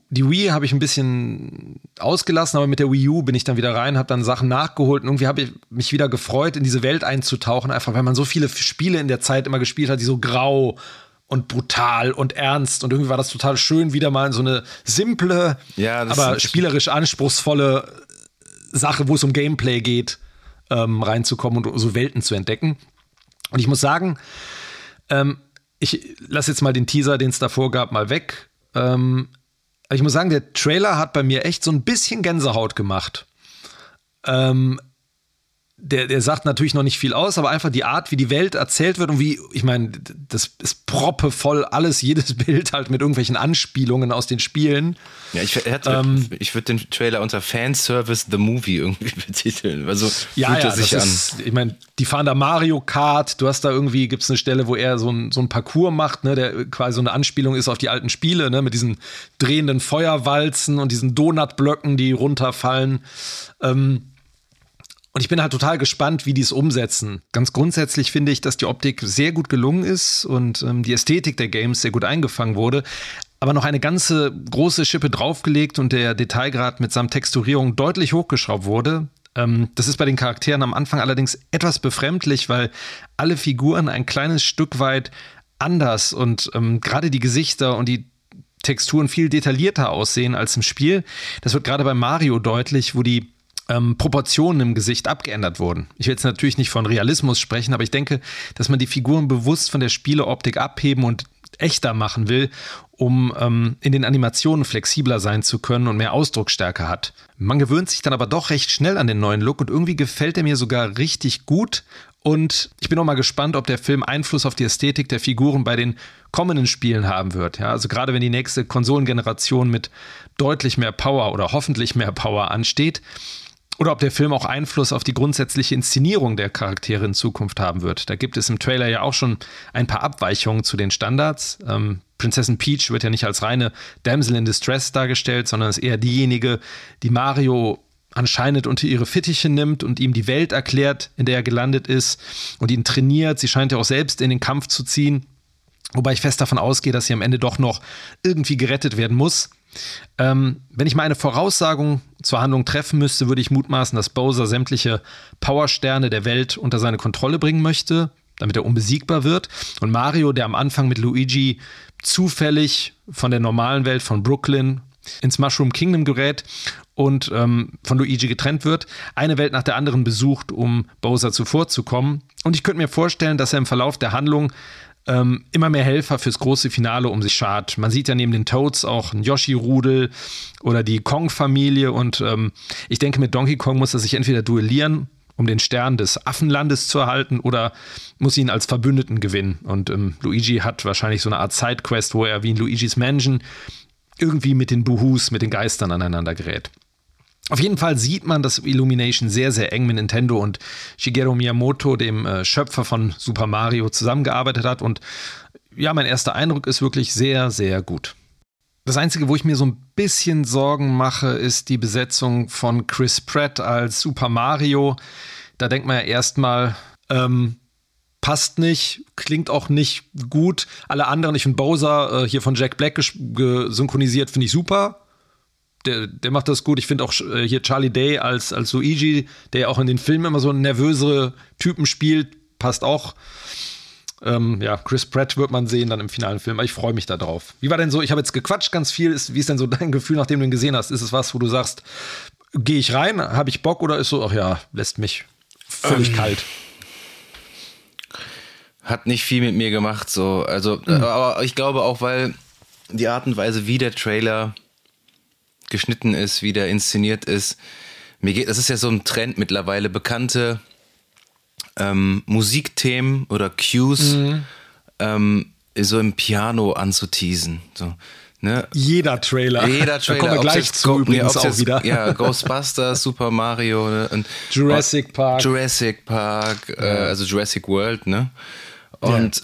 Speaker 1: die Wii habe ich ein bisschen ausgelassen, aber mit der Wii U bin ich dann wieder rein, habe dann Sachen nachgeholt und irgendwie habe ich mich wieder gefreut, in diese Welt einzutauchen, einfach weil man so viele Spiele in der Zeit immer gespielt hat, die so grau und brutal und ernst und irgendwie war das total schön, wieder mal in so eine simple, ja, aber spielerisch anspruchsvolle Sache, wo es um Gameplay geht, ähm, reinzukommen und so Welten zu entdecken. Und ich muss sagen, ähm, ich lasse jetzt mal den Teaser, den es davor gab, mal weg. Ähm, ich muss sagen, der Trailer hat bei mir echt so ein bisschen Gänsehaut gemacht. Ähm, der, der sagt natürlich noch nicht viel aus, aber einfach die Art, wie die Welt erzählt wird und wie, ich meine, das ist proppevoll alles, jedes Bild halt mit irgendwelchen Anspielungen aus den Spielen.
Speaker 2: Ja, ich, ähm, ich würde den Trailer unter Fanservice The Movie irgendwie betiteln. Also
Speaker 1: ja, ja, an. Ist, ich meine, die fahren da Mario Kart, du hast da irgendwie, gibt es eine Stelle, wo er so ein, so ein Parcours macht, ne, der quasi so eine Anspielung ist auf die alten Spiele, ne, mit diesen drehenden Feuerwalzen und diesen Donutblöcken, die runterfallen. Ähm, und ich bin halt total gespannt, wie die es umsetzen. Ganz grundsätzlich finde ich, dass die Optik sehr gut gelungen ist und ähm, die Ästhetik der Games sehr gut eingefangen wurde. Aber noch eine ganze große Schippe draufgelegt und der Detailgrad mitsamt Texturierung deutlich hochgeschraubt wurde. Ähm, das ist bei den Charakteren am Anfang allerdings etwas befremdlich, weil alle Figuren ein kleines Stück weit anders und ähm, gerade die Gesichter und die Texturen viel detaillierter aussehen als im Spiel. Das wird gerade bei Mario deutlich, wo die ähm, Proportionen im Gesicht abgeändert wurden. Ich will jetzt natürlich nicht von Realismus sprechen, aber ich denke, dass man die Figuren bewusst von der Spieleoptik abheben und echter machen will, um ähm, in den Animationen flexibler sein zu können und mehr Ausdrucksstärke hat. Man gewöhnt sich dann aber doch recht schnell an den neuen Look und irgendwie gefällt er mir sogar richtig gut. Und ich bin auch mal gespannt, ob der Film Einfluss auf die Ästhetik der Figuren bei den kommenden Spielen haben wird. Ja, also gerade wenn die nächste Konsolengeneration mit deutlich mehr Power oder hoffentlich mehr Power ansteht, oder ob der Film auch Einfluss auf die grundsätzliche Inszenierung der Charaktere in Zukunft haben wird. Da gibt es im Trailer ja auch schon ein paar Abweichungen zu den Standards. Ähm, Prinzessin Peach wird ja nicht als reine Damsel in Distress dargestellt, sondern ist eher diejenige, die Mario anscheinend unter ihre Fittiche nimmt und ihm die Welt erklärt, in der er gelandet ist und ihn trainiert. Sie scheint ja auch selbst in den Kampf zu ziehen. Wobei ich fest davon ausgehe, dass sie am Ende doch noch irgendwie gerettet werden muss. Ähm, wenn ich mal eine Voraussagung zur Handlung treffen müsste, würde ich mutmaßen, dass Bowser sämtliche Powersterne der Welt unter seine Kontrolle bringen möchte, damit er unbesiegbar wird. Und Mario, der am Anfang mit Luigi zufällig von der normalen Welt von Brooklyn ins Mushroom Kingdom gerät und ähm, von Luigi getrennt wird, eine Welt nach der anderen besucht, um Bowser zuvorzukommen. Und ich könnte mir vorstellen, dass er im Verlauf der Handlung ähm, immer mehr Helfer fürs große Finale um sich schart. Man sieht ja neben den Toads auch ein Yoshi-Rudel oder die Kong-Familie und ähm, ich denke, mit Donkey Kong muss er sich entweder duellieren, um den Stern des Affenlandes zu erhalten oder muss ihn als Verbündeten gewinnen. Und ähm, Luigi hat wahrscheinlich so eine Art Sidequest, wo er wie in Luigi's Mansion irgendwie mit den Buhus, mit den Geistern aneinander gerät. Auf jeden Fall sieht man, dass Illumination sehr, sehr eng mit Nintendo und Shigeru Miyamoto, dem äh, Schöpfer von Super Mario, zusammengearbeitet hat. Und ja, mein erster Eindruck ist wirklich sehr, sehr gut. Das Einzige, wo ich mir so ein bisschen Sorgen mache, ist die Besetzung von Chris Pratt als Super Mario. Da denkt man ja erstmal, ähm, passt nicht, klingt auch nicht gut. Alle anderen, ich finde Bowser äh, hier von Jack Black synchronisiert, finde ich super der, der macht das gut. Ich finde auch äh, hier Charlie Day als, als Luigi, der ja auch in den Filmen immer so nervösere Typen spielt, passt auch. Ähm, ja, Chris Pratt wird man sehen dann im finalen Film. Aber ich freue mich da drauf. Wie war denn so? Ich habe jetzt gequatscht ganz viel. Ist, wie ist denn so dein Gefühl, nachdem du ihn gesehen hast? Ist es was, wo du sagst, gehe ich rein, habe ich Bock oder ist so, ach ja, lässt mich völlig ähm, kalt?
Speaker 2: Hat nicht viel mit mir gemacht, so. Also, mhm. aber ich glaube auch, weil die Art und Weise, wie der Trailer geschnitten ist, wie der inszeniert ist. Mir geht, das ist ja so ein Trend mittlerweile, bekannte ähm, Musikthemen oder Cues mhm. ähm, so im Piano anzuteasen. So. Ne?
Speaker 1: Jeder Trailer.
Speaker 2: Jeder Trailer.
Speaker 1: Da kommen wir gleich zu Go übrigens auch wieder.
Speaker 2: Ja, Ghostbusters, Super Mario. Ne? Und
Speaker 1: Jurassic Park.
Speaker 2: Jurassic Park, äh, also Jurassic World, ne? Und ja.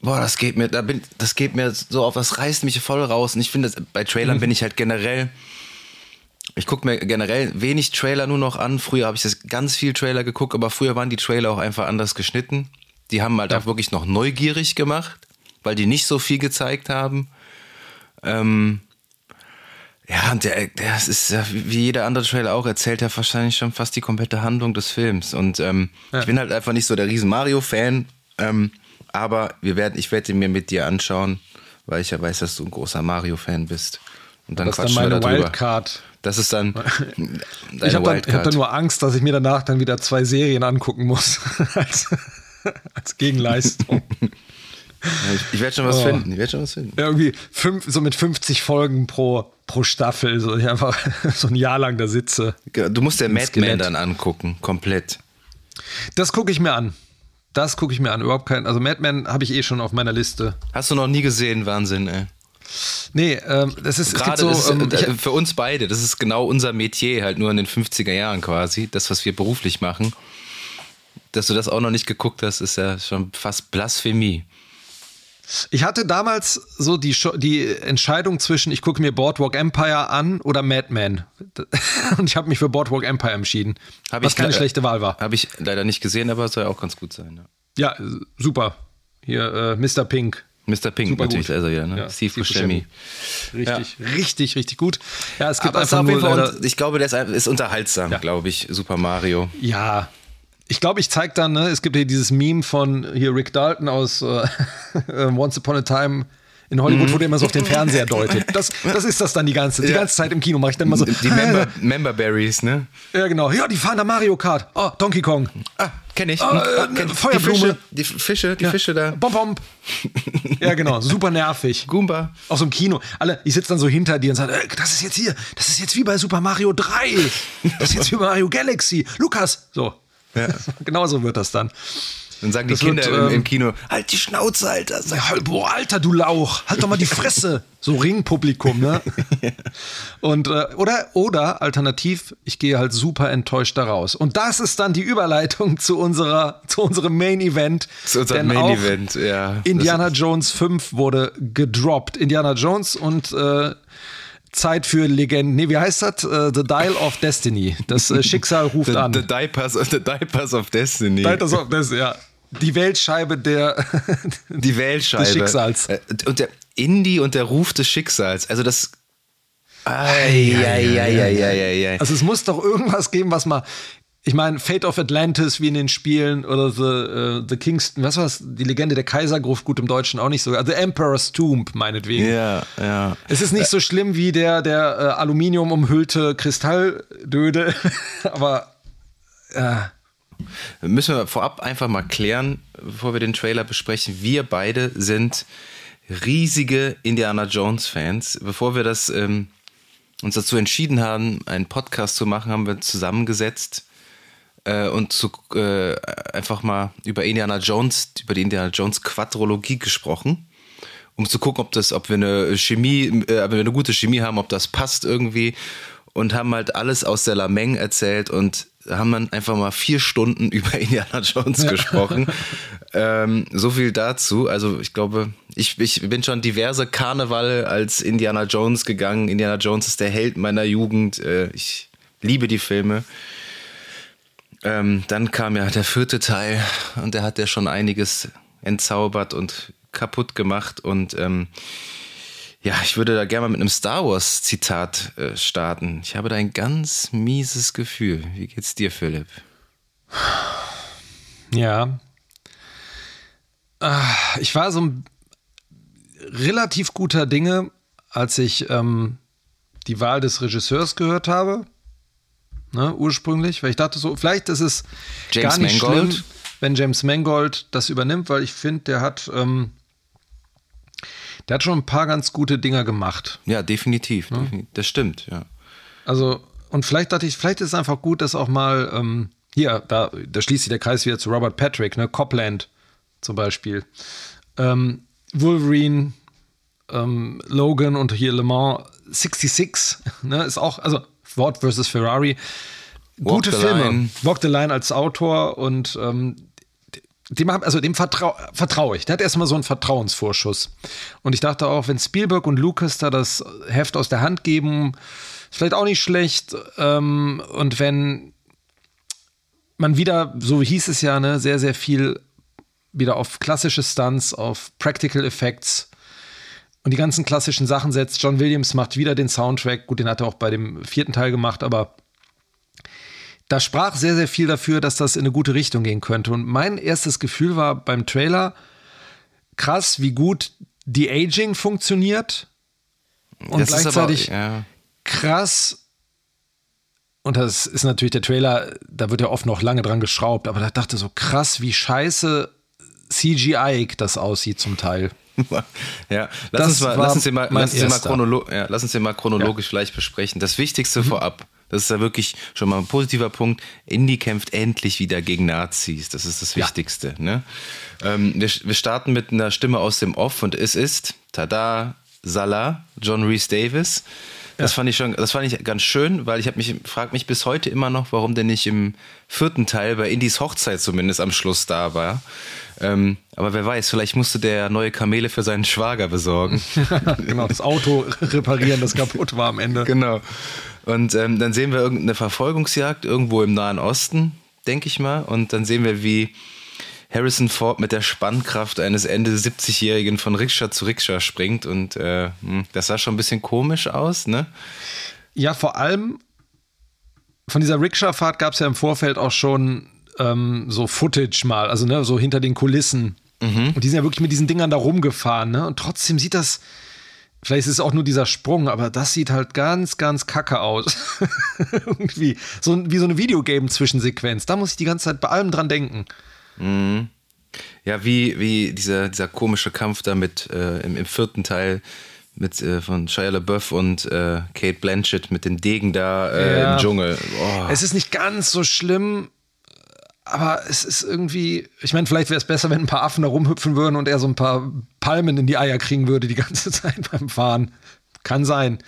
Speaker 2: boah, das geht mir, da bin, das geht mir so auf, das reißt mich voll raus. Und ich finde, bei Trailern mhm. bin ich halt generell ich gucke mir generell wenig Trailer nur noch an. Früher habe ich das ganz viel Trailer geguckt, aber früher waren die Trailer auch einfach anders geschnitten. Die haben halt ja. auch wirklich noch neugierig gemacht, weil die nicht so viel gezeigt haben. Ähm, ja, und der, der ist ja wie jeder andere Trailer auch, erzählt ja wahrscheinlich schon fast die komplette Handlung des Films. Und ähm, ja. ich bin halt einfach nicht so der riesen Mario-Fan, ähm, aber wir werden, ich werde ihn mir mit dir anschauen, weil ich ja weiß, dass du ein großer Mario-Fan bist.
Speaker 1: Und dann das quatschen dann meine wir darüber. Wildcard.
Speaker 2: Das ist dann.
Speaker 1: ich habe dann, hab dann, nur Angst, dass ich mir danach dann wieder zwei Serien angucken muss. als, als Gegenleistung.
Speaker 2: ich, ich werde schon was oh. finden. Ich werde schon was finden.
Speaker 1: Ja, irgendwie fünf, so mit 50 Folgen pro, pro Staffel, so ich einfach so ein Jahr lang da sitze.
Speaker 2: Du musst der Madman dann angucken, komplett.
Speaker 1: Das gucke ich mir an. Das gucke ich mir an. Überhaupt kein. Also Madman habe ich eh schon auf meiner Liste.
Speaker 2: Hast du noch nie gesehen, Wahnsinn, ey.
Speaker 1: Nee, ähm, das ist
Speaker 2: gerade so, ist, ähm, ich, für uns beide, das ist genau unser Metier, halt nur in den 50er Jahren quasi, das, was wir beruflich machen. Dass du das auch noch nicht geguckt hast, ist ja schon fast Blasphemie.
Speaker 1: Ich hatte damals so die, die Entscheidung zwischen, ich gucke mir Boardwalk Empire an oder Madman. Und ich habe mich für Boardwalk Empire entschieden. Hab was keine schlechte Wahl war.
Speaker 2: Habe ich leider nicht gesehen, aber soll ja auch ganz gut sein.
Speaker 1: Ja, ja super. Hier, äh, Mr. Pink.
Speaker 2: Mr. Pink Super natürlich, also ja, ne? Ja,
Speaker 1: Steve Buscemi. Richtig, ja. richtig, richtig gut.
Speaker 2: Ja, es gibt Aber einfach nur leider, ich glaube, der ist, ist unterhaltsam, ja. glaube ich, Super Mario.
Speaker 1: Ja, ich glaube, ich zeige dann, ne, es gibt hier dieses Meme von hier Rick Dalton aus äh, Once Upon a Time in Hollywood, mhm. wo der immer so auf den Fernseher deutet. Das, das ist das dann die ganze, die ganze Zeit im Kino. Mache ich dann mal so.
Speaker 2: Die Member, Member Berries, ne?
Speaker 1: Ja, genau. Ja, die fahren da Mario Kart. Oh, Donkey Kong.
Speaker 2: Ah, kenne ich. Ah,
Speaker 1: äh, kenn Feuerblume.
Speaker 2: Die Fische, die Fische, die ja. Fische da.
Speaker 1: Bom, bom. ja, genau. Super nervig.
Speaker 2: Goomba.
Speaker 1: Aus dem Kino. Alle, ich sitze dann so hinter dir und sage, äh, das ist jetzt hier, das ist jetzt wie bei Super Mario 3. Das ist jetzt wie bei Mario Galaxy. Lukas. So. Ja. Genauso wird das dann.
Speaker 2: Dann sagen das die Kinder wird, ähm, im, Kino, halt die Schnauze, Alter.
Speaker 1: Sag, halt, boah, Alter, du Lauch, halt doch mal die Fresse. so Ringpublikum, ne? Und, äh, oder, oder alternativ, ich gehe halt super enttäuscht da raus. Und das ist dann die Überleitung zu unserer, zu unserem Main Event.
Speaker 2: Zu unserem Main Event, ja.
Speaker 1: Indiana Jones 5 wurde gedroppt. Indiana Jones und äh, Zeit für Legenden. Nee, wie heißt das? Uh, the Dial of Destiny. Das uh, Schicksal ruft
Speaker 2: the,
Speaker 1: an.
Speaker 2: The Diapers, the Diapers of Destiny.
Speaker 1: Diapers of Destiny, ja. Die Weltscheibe der
Speaker 2: Die Weltscheibe.
Speaker 1: des Schicksals.
Speaker 2: Äh, Und der Indie und der Ruf des Schicksals. Also das. Eieieiei.
Speaker 1: Also es muss doch irgendwas geben, was mal. Ich meine, Fate of Atlantis wie in den Spielen oder The, uh, The Kingston, was war's? Die Legende der Kaisergruft, gut im Deutschen auch nicht so. Also The Emperor's Tomb, meinetwegen.
Speaker 2: Ja, ja.
Speaker 1: Es ist nicht so schlimm wie der, der äh, Aluminium umhüllte Kristalldöde, aber äh,
Speaker 2: Müssen wir vorab einfach mal klären, bevor wir den Trailer besprechen. Wir beide sind riesige Indiana Jones-Fans. Bevor wir das ähm, uns dazu entschieden haben, einen Podcast zu machen, haben wir zusammengesetzt äh, und zu, äh, einfach mal über Indiana Jones, über die Indiana Jones Quadrologie gesprochen, um zu gucken, ob das, ob wir eine Chemie, äh, ob wir eine gute Chemie haben, ob das passt irgendwie und haben halt alles aus der Lameng erzählt und haben dann einfach mal vier Stunden über Indiana Jones ja. gesprochen. ähm, so viel dazu. Also ich glaube, ich, ich bin schon diverse Karneval als Indiana Jones gegangen. Indiana Jones ist der Held meiner Jugend. Äh, ich liebe die Filme. Ähm, dann kam ja der vierte Teil und der hat ja schon einiges entzaubert und kaputt gemacht und ähm, ja, ich würde da gerne mal mit einem Star Wars Zitat äh, starten. Ich habe da ein ganz mieses Gefühl. Wie geht's dir, Philipp?
Speaker 1: Ja. Ich war so ein relativ guter Dinge, als ich ähm, die Wahl des Regisseurs gehört habe. Ne, ursprünglich, weil ich dachte so, vielleicht ist es James gar nicht Mangold. schlimm, wenn James Mangold das übernimmt, weil ich finde, der hat ähm, der hat schon ein paar ganz gute Dinger gemacht.
Speaker 2: Ja, definitiv. Ja? Das stimmt, ja.
Speaker 1: Also, und vielleicht dachte ich, vielleicht ist es einfach gut, dass auch mal, ähm, hier, da, da schließt sich der Kreis wieder zu Robert Patrick, ne? Copland zum Beispiel. Ähm, Wolverine, ähm, Logan und hier Le Mans 66, ne? Ist auch, also Ford versus Ferrari. Gute Filme. Line. Walk the Line als Autor und ähm, dem, also dem vertraue vertrau ich. Der hat erstmal so einen Vertrauensvorschuss. Und ich dachte auch, wenn Spielberg und Lucas da das Heft aus der Hand geben, ist vielleicht auch nicht schlecht. Ähm, und wenn man wieder, so hieß es ja, ne, sehr, sehr viel wieder auf klassische Stunts, auf Practical Effects und die ganzen klassischen Sachen setzt. John Williams macht wieder den Soundtrack. Gut, den hat er auch bei dem vierten Teil gemacht, aber da sprach sehr, sehr viel dafür, dass das in eine gute Richtung gehen könnte. Und mein erstes Gefühl war beim Trailer krass, wie gut die Aging funktioniert. Und das gleichzeitig aber, ja. krass. Und das ist natürlich der Trailer, da wird ja oft noch lange dran geschraubt, aber da dachte so krass, wie scheiße CGI das aussieht zum Teil.
Speaker 2: ja, lass uns, mal, lass uns mal, lass uns mal, chronolo ja, lass uns mal chronologisch ja. vielleicht besprechen. Das Wichtigste mhm. vorab das ist ja wirklich schon mal ein positiver Punkt. Indy kämpft endlich wieder gegen Nazis. Das ist das ja. Wichtigste. Ne? Ähm, wir, wir, starten mit einer Stimme aus dem Off und es ist, tada, Salah, John Reese Davis. Das ja. fand ich schon, das fand ich ganz schön, weil ich habe mich, frage mich bis heute immer noch, warum der nicht im vierten Teil bei Indys Hochzeit zumindest am Schluss da war. Ähm, aber wer weiß, vielleicht musste der neue Kamele für seinen Schwager besorgen.
Speaker 1: genau, das Auto reparieren, das kaputt war am Ende.
Speaker 2: Genau. Und ähm, dann sehen wir irgendeine Verfolgungsjagd irgendwo im Nahen Osten, denke ich mal. Und dann sehen wir, wie Harrison Ford mit der Spannkraft eines Ende 70-Jährigen von Rikscha zu Rikscha springt. Und äh, hm, das sah schon ein bisschen komisch aus, ne?
Speaker 1: Ja, vor allem von dieser Rikscha-Fahrt gab es ja im Vorfeld auch schon ähm, so Footage mal, also ne, so hinter den Kulissen. Mhm. Und die sind ja wirklich mit diesen Dingern da rumgefahren, ne? Und trotzdem sieht das Vielleicht ist es auch nur dieser Sprung, aber das sieht halt ganz, ganz kacke aus. Irgendwie. So, wie so eine Videogame-Zwischensequenz. Da muss ich die ganze Zeit bei allem dran denken.
Speaker 2: Mhm. Ja, wie, wie dieser, dieser komische Kampf da mit äh, im, im, vierten Teil mit äh, von Shia LaBeouf und äh, Kate Blanchett mit dem Degen da äh, ja. im Dschungel.
Speaker 1: Oh. Es ist nicht ganz so schlimm, aber es ist irgendwie, ich meine, vielleicht wäre es besser, wenn ein paar Affen da rumhüpfen würden und er so ein paar Palmen in die Eier kriegen würde die ganze Zeit beim Fahren. Kann sein.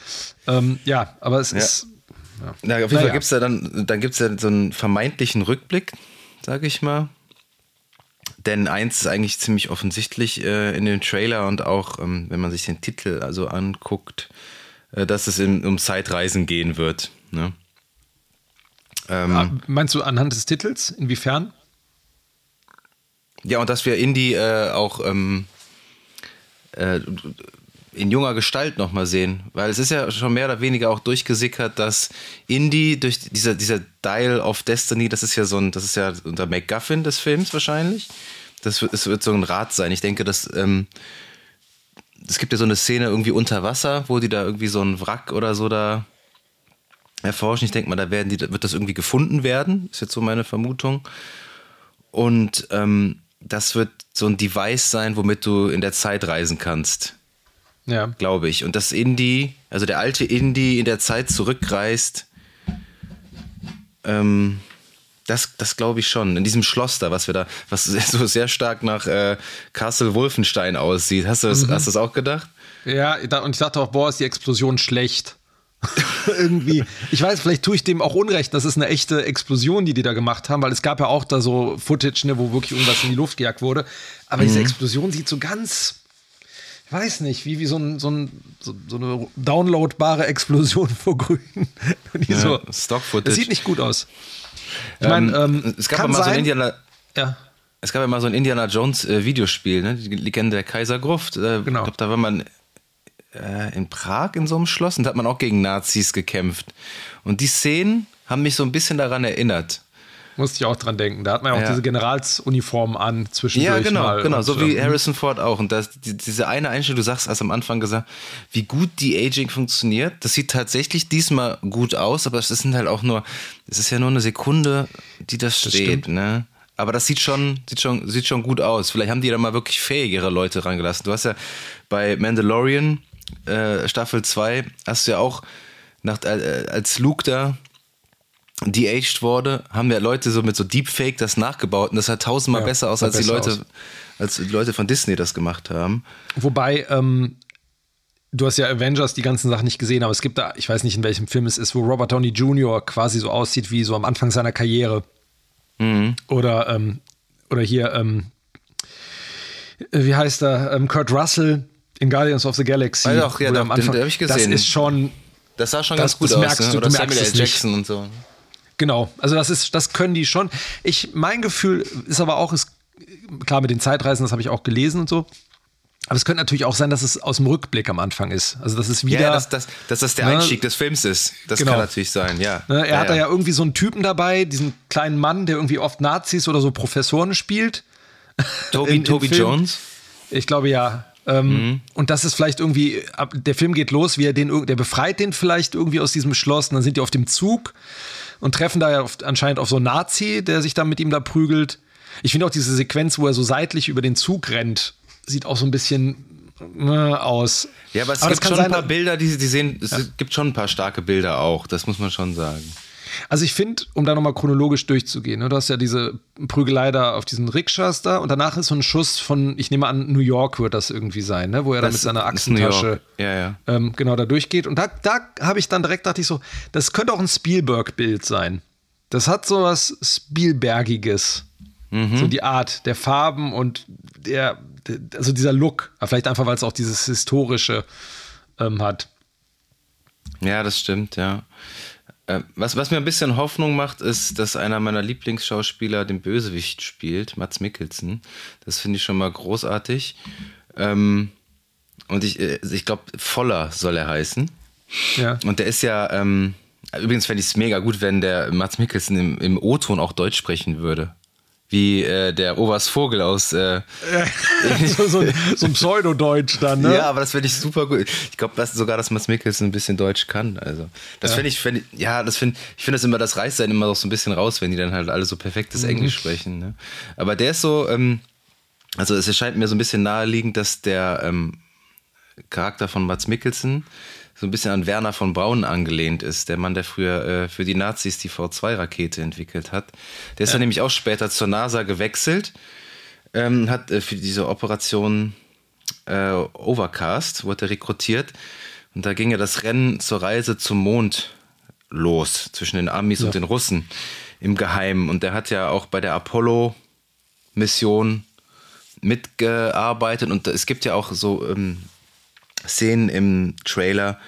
Speaker 1: Ähm, ja, aber es ja. ist.
Speaker 2: Ja. Na, auf jeden naja. Fall gibt es da dann, dann gibt's ja so einen vermeintlichen Rückblick, sage ich mal. Denn eins ist eigentlich ziemlich offensichtlich äh, in dem Trailer und auch, ähm, wenn man sich den Titel also anguckt, äh, dass es in, um Zeitreisen gehen wird. Ne?
Speaker 1: Ähm, ja, meinst du anhand des Titels? Inwiefern?
Speaker 2: Ja, und dass wir Indie äh, auch ähm, äh, in junger Gestalt nochmal sehen. Weil es ist ja schon mehr oder weniger auch durchgesickert, dass Indie durch dieser, dieser Dial of Destiny, das ist ja so ein, das ist ja unter MacGuffin des Films wahrscheinlich. Das es wird so ein Rad sein. Ich denke, dass ähm, es gibt ja so eine Szene irgendwie unter Wasser, wo die da irgendwie so ein Wrack oder so da erforschen. Ich denke mal, da werden die, wird das irgendwie gefunden werden. Ist jetzt so meine Vermutung. Und ähm, das wird so ein Device sein, womit du in der Zeit reisen kannst. Ja. Glaube ich. Und das Indie, also der alte Indie in der Zeit zurückreist, ähm, das, das glaube ich schon. In diesem Schloss da, was wir da, was so sehr stark nach äh, Castle Wolfenstein aussieht. Hast du das, mhm. hast du das auch gedacht?
Speaker 1: Ja, und ich dachte auch, boah, ist die Explosion schlecht. irgendwie. Ich weiß, vielleicht tue ich dem auch Unrecht. Das ist eine echte Explosion, die die da gemacht haben, weil es gab ja auch da so Footage, ne, wo wirklich irgendwas in die Luft gejagt wurde. Aber mhm. diese Explosion sieht so ganz, ich weiß nicht, wie, wie so, ein, so, ein, so, so eine downloadbare Explosion vor Grün. ja, so, Stock-Footage. Das sieht nicht gut aus.
Speaker 2: Ich meine, ähm, ähm, es gab ja mal sein, so ein Indiana. Ja. Es gab ja mal so ein Indiana Jones äh, Videospiel, ne? Die Legende der Kaisergruft. Äh, genau. Ich glaube, da war man äh, in Prag in so einem Schloss und da hat man auch gegen Nazis gekämpft. Und die Szenen haben mich so ein bisschen daran erinnert.
Speaker 1: Musste ich auch dran denken. Da hat man ja auch ja. diese Generalsuniform an zwischendurch.
Speaker 2: Ja, genau, genau. So wie Harrison Ford auch. Und das, die, diese eine Einstellung, du sagst, hast am Anfang gesagt, wie gut die Aging funktioniert. Das sieht tatsächlich diesmal gut aus, aber es sind halt auch nur, es ist ja nur eine Sekunde, die das, das steht, stimmt. ne? Aber das sieht schon, sieht schon, sieht schon gut aus. Vielleicht haben die da mal wirklich fähigere Leute rangelassen. Du hast ja bei Mandalorian äh, Staffel 2 hast du ja auch nach, äh, als Luke da de-aged wurde, haben ja Leute so mit so Deepfake das nachgebaut und das hat tausendmal ja, besser aus, als die Leute, aus. als die Leute von Disney das gemacht haben.
Speaker 1: Wobei, ähm, du hast ja Avengers die ganzen Sachen nicht gesehen, aber es gibt da, ich weiß nicht in welchem Film es ist, wo Robert Downey Jr. quasi so aussieht wie so am Anfang seiner Karriere. Mhm. Oder, ähm, oder hier, ähm, wie heißt er, ähm, Kurt Russell in Guardians of the Galaxy.
Speaker 2: Also auch, ja, da, am Anfang, den, den ich gesehen.
Speaker 1: Das ist schon.
Speaker 2: Das sah schon das, ganz gut aus. Merkst
Speaker 1: ne? du, Oder du Samuel L. Jackson und so. Genau, also das ist, das können die schon. Ich, mein Gefühl ist aber auch, ist, klar mit den Zeitreisen, das habe ich auch gelesen und so. Aber es könnte natürlich auch sein, dass es aus dem Rückblick am Anfang ist. Also das ist wieder. Ja,
Speaker 2: dass, dass, dass das der ne, Einstieg des Films ist. Das genau. kann natürlich sein, ja.
Speaker 1: Ne, er
Speaker 2: ja,
Speaker 1: hat da ja irgendwie so einen Typen dabei, diesen kleinen Mann, der irgendwie oft Nazis oder so Professoren spielt.
Speaker 2: Toby, Toby Jones?
Speaker 1: Ich glaube ja. Ähm, mhm. Und das ist vielleicht irgendwie, der Film geht los, wie er den, der befreit den vielleicht irgendwie aus diesem Schloss und dann sind die auf dem Zug und treffen da ja auf, anscheinend auf so einen Nazi, der sich dann mit ihm da prügelt. Ich finde auch diese Sequenz, wo er so seitlich über den Zug rennt, sieht auch so ein bisschen äh, aus.
Speaker 2: Ja, aber es aber gibt schon ein paar Bilder, die, die sehen, es ja. gibt schon ein paar starke Bilder auch, das muss man schon sagen.
Speaker 1: Also ich finde, um da nochmal chronologisch durchzugehen, ne, du hast ja diese Prügelei da auf diesen Rikschas da und danach ist so ein Schuss von, ich nehme an, New York wird das irgendwie sein, ne, wo er das dann mit seiner Achsentasche
Speaker 2: ja, ja.
Speaker 1: Ähm, genau da durchgeht. Und da, da habe ich dann direkt, dachte ich so, das könnte auch ein Spielberg-Bild sein. Das hat so was Spielbergiges. Mhm. So die Art der Farben und der, also dieser Look. Vielleicht einfach, weil es auch dieses Historische ähm, hat.
Speaker 2: Ja, das stimmt, ja. Äh, was, was mir ein bisschen Hoffnung macht, ist, dass einer meiner Lieblingsschauspieler den Bösewicht spielt, Mats Mikkelsen. Das finde ich schon mal großartig. Ähm, und ich, äh, ich glaube, Voller soll er heißen. Ja. Und der ist ja, ähm, übrigens fände ich es mega gut, wenn der Mats Mikkelsen im, im O-Ton auch Deutsch sprechen würde wie äh, der Oberst Vogel aus. Äh,
Speaker 1: so, so, so, ein Pseudodeutsch dann, ne?
Speaker 2: Ja, aber das finde ich super gut. Ich glaube sogar, dass Mats Mikkelsen ein bisschen Deutsch kann. Also, das ja. finde ich, find, ja, das finde ich finde das immer, das reißt dann immer noch so ein bisschen raus, wenn die dann halt alle so perfektes mhm. Englisch sprechen. Ne? Aber der ist so, ähm, also es erscheint mir so ein bisschen naheliegend, dass der ähm, Charakter von Mats Mikkelsen so ein bisschen an Werner von Braun angelehnt ist, der Mann, der früher äh, für die Nazis die V2-Rakete entwickelt hat. Der ist ja. dann nämlich auch später zur NASA gewechselt, ähm, hat äh, für diese Operation äh, Overcast, wurde er rekrutiert und da ging ja das Rennen zur Reise zum Mond los zwischen den Amis ja. und den Russen im Geheimen und der hat ja auch bei der Apollo-Mission mitgearbeitet und es gibt ja auch so ähm, Szenen im Trailer,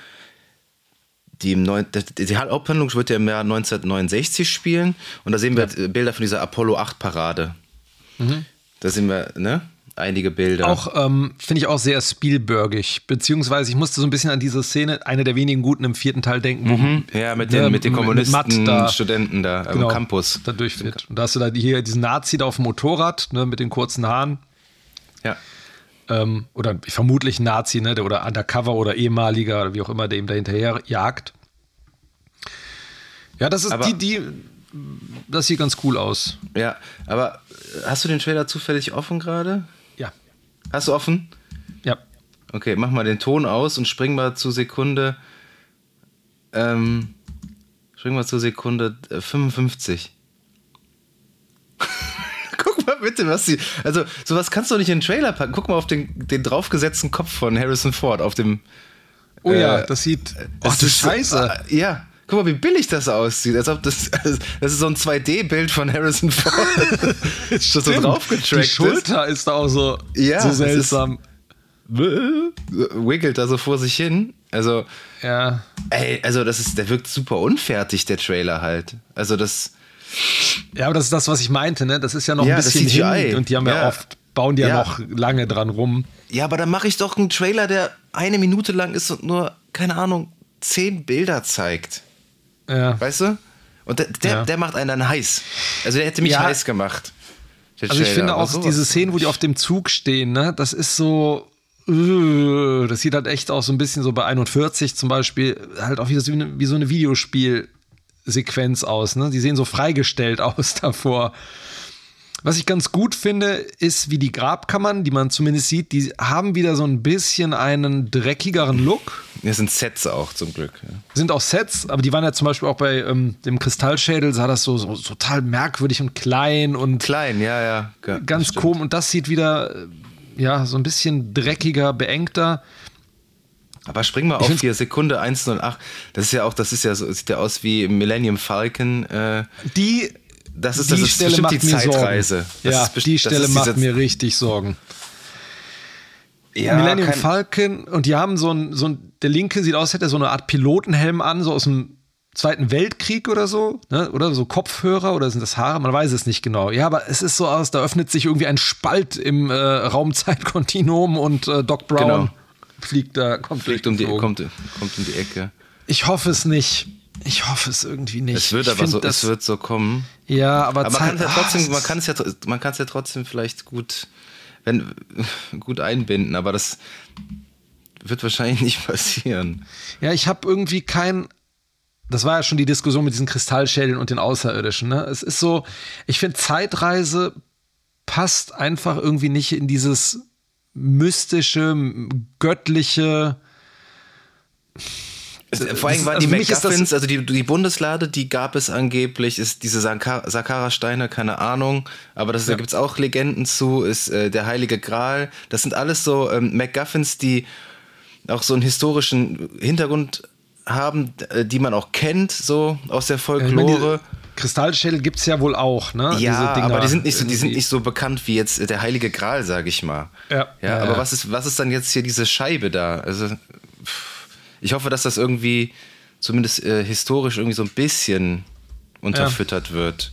Speaker 2: die, im neun, die Haupthandlung wird ja im Jahr 1969 spielen und da sehen wir ja. Bilder von dieser Apollo 8 Parade. Mhm. Da sehen wir, ne? Einige Bilder.
Speaker 1: Auch ähm, finde ich auch sehr Spielbergig, beziehungsweise ich musste so ein bisschen an diese Szene, eine der wenigen guten im vierten Teil denken.
Speaker 2: Mhm. Ja, mit den, mit den Kommunisten, da, Studenten da genau, am Campus.
Speaker 1: Da durchführt. Und da hast du da hier diesen Nazi da auf dem Motorrad, ne, mit den kurzen Haaren.
Speaker 2: Ja.
Speaker 1: Ähm, oder vermutlich Nazi, ne, der, oder Undercover oder ehemaliger oder wie auch immer, der ihm da hinterher jagt. Ja, das ist aber, die, die, das sieht ganz cool aus.
Speaker 2: Ja, aber hast du den Trailer zufällig offen gerade?
Speaker 1: Ja.
Speaker 2: Hast du offen?
Speaker 1: Ja.
Speaker 2: Okay, mach mal den Ton aus und spring mal zu Sekunde. Ähm, spring mal zu Sekunde 55. Äh, bitte, was sie. Also, sowas kannst du nicht in den Trailer packen. Guck mal auf den, den draufgesetzten Kopf von Harrison Ford auf dem.
Speaker 1: Oh ja, äh, das sieht.
Speaker 2: Oh, du Scheiße. Äh, ja. Guck mal, wie billig das aussieht. Als ob das, das ist so ein 2D-Bild von Harrison Ford.
Speaker 1: das so drauf Die Schulter ist da auch so, ja, so seltsam.
Speaker 2: Wiggelt da so vor sich hin. Also,
Speaker 1: ja.
Speaker 2: Ey, also das ist, der wirkt super unfertig, der Trailer halt. Also das.
Speaker 1: Ja, aber das ist das, was ich meinte, ne? Das ist ja noch ja, ein bisschen hin und die haben ja, ja oft, bauen die ja, ja, noch lange dran rum.
Speaker 2: Ja, aber dann mache ich doch einen Trailer, der eine Minute lang ist und nur, keine Ahnung, zehn Bilder zeigt.
Speaker 1: Ja.
Speaker 2: Weißt du? Und der, der, der, macht einen dann heiß. Also der hätte mich heiß gemacht.
Speaker 1: Also ich finde auch diese Szenen, wo die auf dem Zug stehen, ne, das ist so, äh, das sieht halt echt auch so ein bisschen so bei 41 zum Beispiel, halt auch wie, das, wie so eine Videospielsequenz aus. Ne? Die sehen so freigestellt aus davor. Was ich ganz gut finde, ist, wie die Grabkammern, die man zumindest sieht, die haben wieder so ein bisschen einen dreckigeren Look.
Speaker 2: Das sind Sets auch zum Glück. Ja.
Speaker 1: Sind auch Sets, aber die waren ja zum Beispiel auch bei ähm, dem Kristallschädel, sah das so, so, so, total merkwürdig und klein und.
Speaker 2: Klein, ja, ja.
Speaker 1: ja ganz komisch. Und das sieht wieder, äh, ja, so ein bisschen dreckiger, beengter.
Speaker 2: Aber spring mal auf hier, Sekunde 108. Das ist ja auch, das ist ja so, sieht ja aus wie Millennium Falcon. Äh,
Speaker 1: die
Speaker 2: das ist, das ist Stelle bestimmt die Zeitreise.
Speaker 1: ja, die Stelle macht mir richtig Sorgen. Ja, Millennium Falcon und die haben so ein, so ein, der linke sieht aus, hätte er so eine Art Pilotenhelm an, so aus dem Zweiten Weltkrieg oder so, ne? oder so Kopfhörer oder sind das Haare, man weiß es nicht genau. Ja, aber es ist so aus, da öffnet sich irgendwie ein Spalt im äh, Raumzeitkontinuum und äh, Doc Brown genau. Fliegt da,
Speaker 2: kommt, fliegt um die, kommt, kommt um die Ecke.
Speaker 1: Ich hoffe es nicht. Ich hoffe es irgendwie nicht.
Speaker 2: Es wird ich aber so, es wird so kommen.
Speaker 1: Ja, aber,
Speaker 2: aber man kann es ja trotzdem, ah, man kann es ja, man kann es ja trotzdem vielleicht gut, wenn, gut einbinden, aber das wird wahrscheinlich nicht passieren.
Speaker 1: Ja, ich habe irgendwie kein, das war ja schon die Diskussion mit diesen Kristallschädeln und den Außerirdischen. Ne? Es ist so, ich finde Zeitreise passt einfach irgendwie nicht in dieses mystische, göttliche
Speaker 2: vor allem waren also die McGuffins, also die, die Bundeslade, die gab es angeblich, ist diese Sakara-Steine, keine Ahnung, aber das, ja. da gibt es auch Legenden zu, ist äh, der Heilige Gral. Das sind alles so ähm, McGuffins, die auch so einen historischen Hintergrund haben, äh, die man auch kennt, so aus der Folklore. Ja,
Speaker 1: Kristallschädel gibt es ja wohl auch, ne?
Speaker 2: Ja, aber die sind, nicht so, die sind nicht so bekannt wie jetzt der Heilige Gral, sage ich mal.
Speaker 1: Ja.
Speaker 2: ja, ja aber Was, ist, was ist dann jetzt hier diese Scheibe da? Also. Ich hoffe, dass das irgendwie zumindest äh, historisch irgendwie so ein bisschen unterfüttert ja. wird.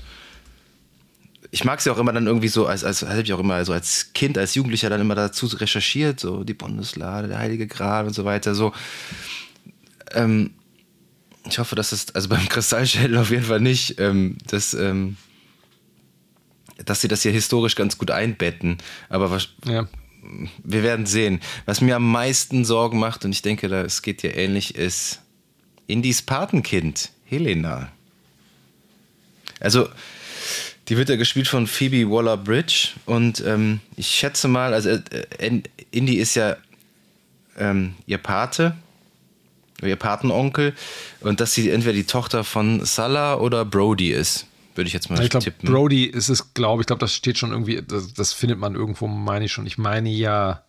Speaker 2: Ich mag es ja auch immer dann irgendwie so, als, als habe ich auch immer so als Kind, als Jugendlicher dann immer dazu recherchiert, so die Bundeslade, der Heilige Gral und so weiter. So, ähm, ich hoffe, dass das, also beim Kristallschädel auf jeden Fall nicht, ähm, dass, ähm, dass sie das hier historisch ganz gut einbetten. Aber was, ja wir werden sehen. Was mir am meisten Sorgen macht, und ich denke, es geht dir ähnlich, ist Indies Patenkind, Helena. Also, die wird ja gespielt von Phoebe Waller-Bridge und ähm, ich schätze mal, also äh, Indy ist ja ähm, ihr Pate, ihr Patenonkel und dass sie entweder die Tochter von Salah oder Brody ist würde ich jetzt mal
Speaker 1: ich glaub, tippen. Brody ist es, glaube ich, glaube, das steht schon irgendwie, das, das, findet man irgendwo, meine ich schon. Ich meine ja.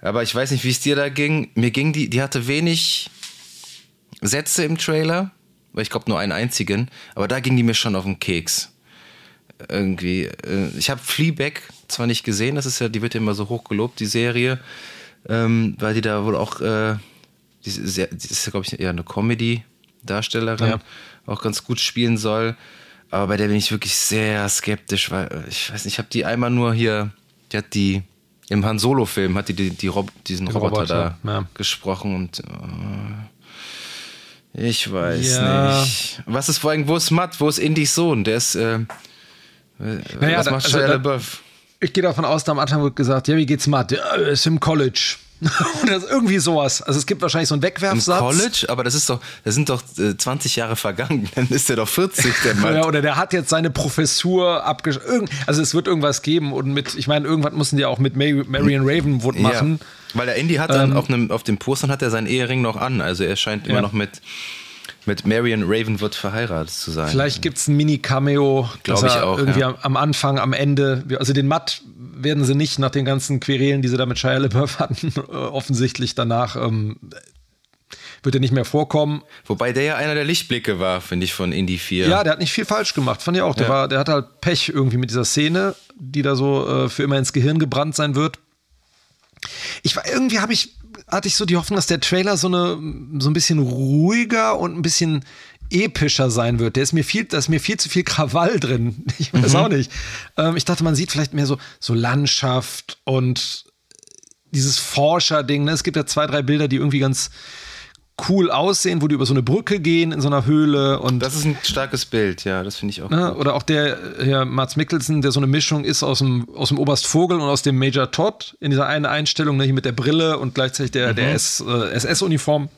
Speaker 2: Aber ich weiß nicht, wie es dir da ging. Mir ging die, die hatte wenig Sätze im Trailer, weil ich glaube nur einen einzigen, aber da ging die mir schon auf den Keks. Irgendwie. Äh, ich habe Fleabag zwar nicht gesehen, das ist ja, die wird ja immer so hoch gelobt, die Serie, ähm, weil die da wohl auch äh, die ist, ja, ist glaube ich, eher eine Comedy-Darstellerin, ja. auch ganz gut spielen soll. Aber bei der bin ich wirklich sehr skeptisch, weil äh, ich weiß nicht, ich habe die einmal nur hier, die hat die im Han Solo-Film hat die, die, die Rob, diesen Roboter, Roboter, da ja. gesprochen und uh, ich weiß ja. nicht. Was ist vor allem, wo ist Matt? Wo ist Indys Sohn? Der ist, äh,
Speaker 1: naja, was macht also, Shia LaBeouf? Ich gehe davon aus, da am Anfang wird gesagt, ja, wie geht's Matt? Ja, ist im College. Oder irgendwie sowas. Also es gibt wahrscheinlich so einen Wegwerfsatz.
Speaker 2: Im College? Aber das ist doch, das sind doch äh, 20 Jahre vergangen. Dann ist der doch 40, der Mann.
Speaker 1: ja, oder der hat jetzt seine Professur abgeschlossen. Also es wird irgendwas geben und mit, ich meine, irgendwann mussten die auch mit Marion Ravenwood machen. Ja,
Speaker 2: weil der Indy hat dann ähm, auf, einem, auf dem Postern hat er seinen Ehering noch an. Also er scheint immer ja. noch mit mit Marion Ravenwood verheiratet zu sein.
Speaker 1: Vielleicht gibt es ein Mini-Cameo, glaube ich auch. Irgendwie ja. am Anfang, am Ende. Also den Matt werden sie nicht nach den ganzen Querelen, die sie da mit Shia LaBeouf hatten, offensichtlich danach ähm, wird er nicht mehr vorkommen.
Speaker 2: Wobei der ja einer der Lichtblicke war, finde ich, von Indie 4.
Speaker 1: Ja, der hat nicht viel falsch gemacht, fand ich auch. Der, ja. war, der hat halt Pech irgendwie mit dieser Szene, die da so äh, für immer ins Gehirn gebrannt sein wird. Ich war, irgendwie habe ich, hatte ich so die Hoffnung, dass der Trailer so eine, so ein bisschen ruhiger und ein bisschen epischer sein wird. Der ist mir viel, da ist mir viel zu viel Krawall drin. Ich weiß mhm. auch nicht. Ähm, ich dachte, man sieht vielleicht mehr so, so Landschaft und dieses Forscher-Ding. Ne? Es gibt ja zwei, drei Bilder, die irgendwie ganz cool aussehen, wo die über so eine Brücke gehen in so einer Höhle und
Speaker 2: das ist ein starkes Bild, ja, das finde ich auch.
Speaker 1: Ne? Oder auch der Herr Mats Mikkelsen, der so eine Mischung ist aus dem aus dem Oberst Vogel und aus dem Major Todd in dieser einen Einstellung, ne, hier mit der Brille und gleichzeitig der mhm. der äh, SS-Uniform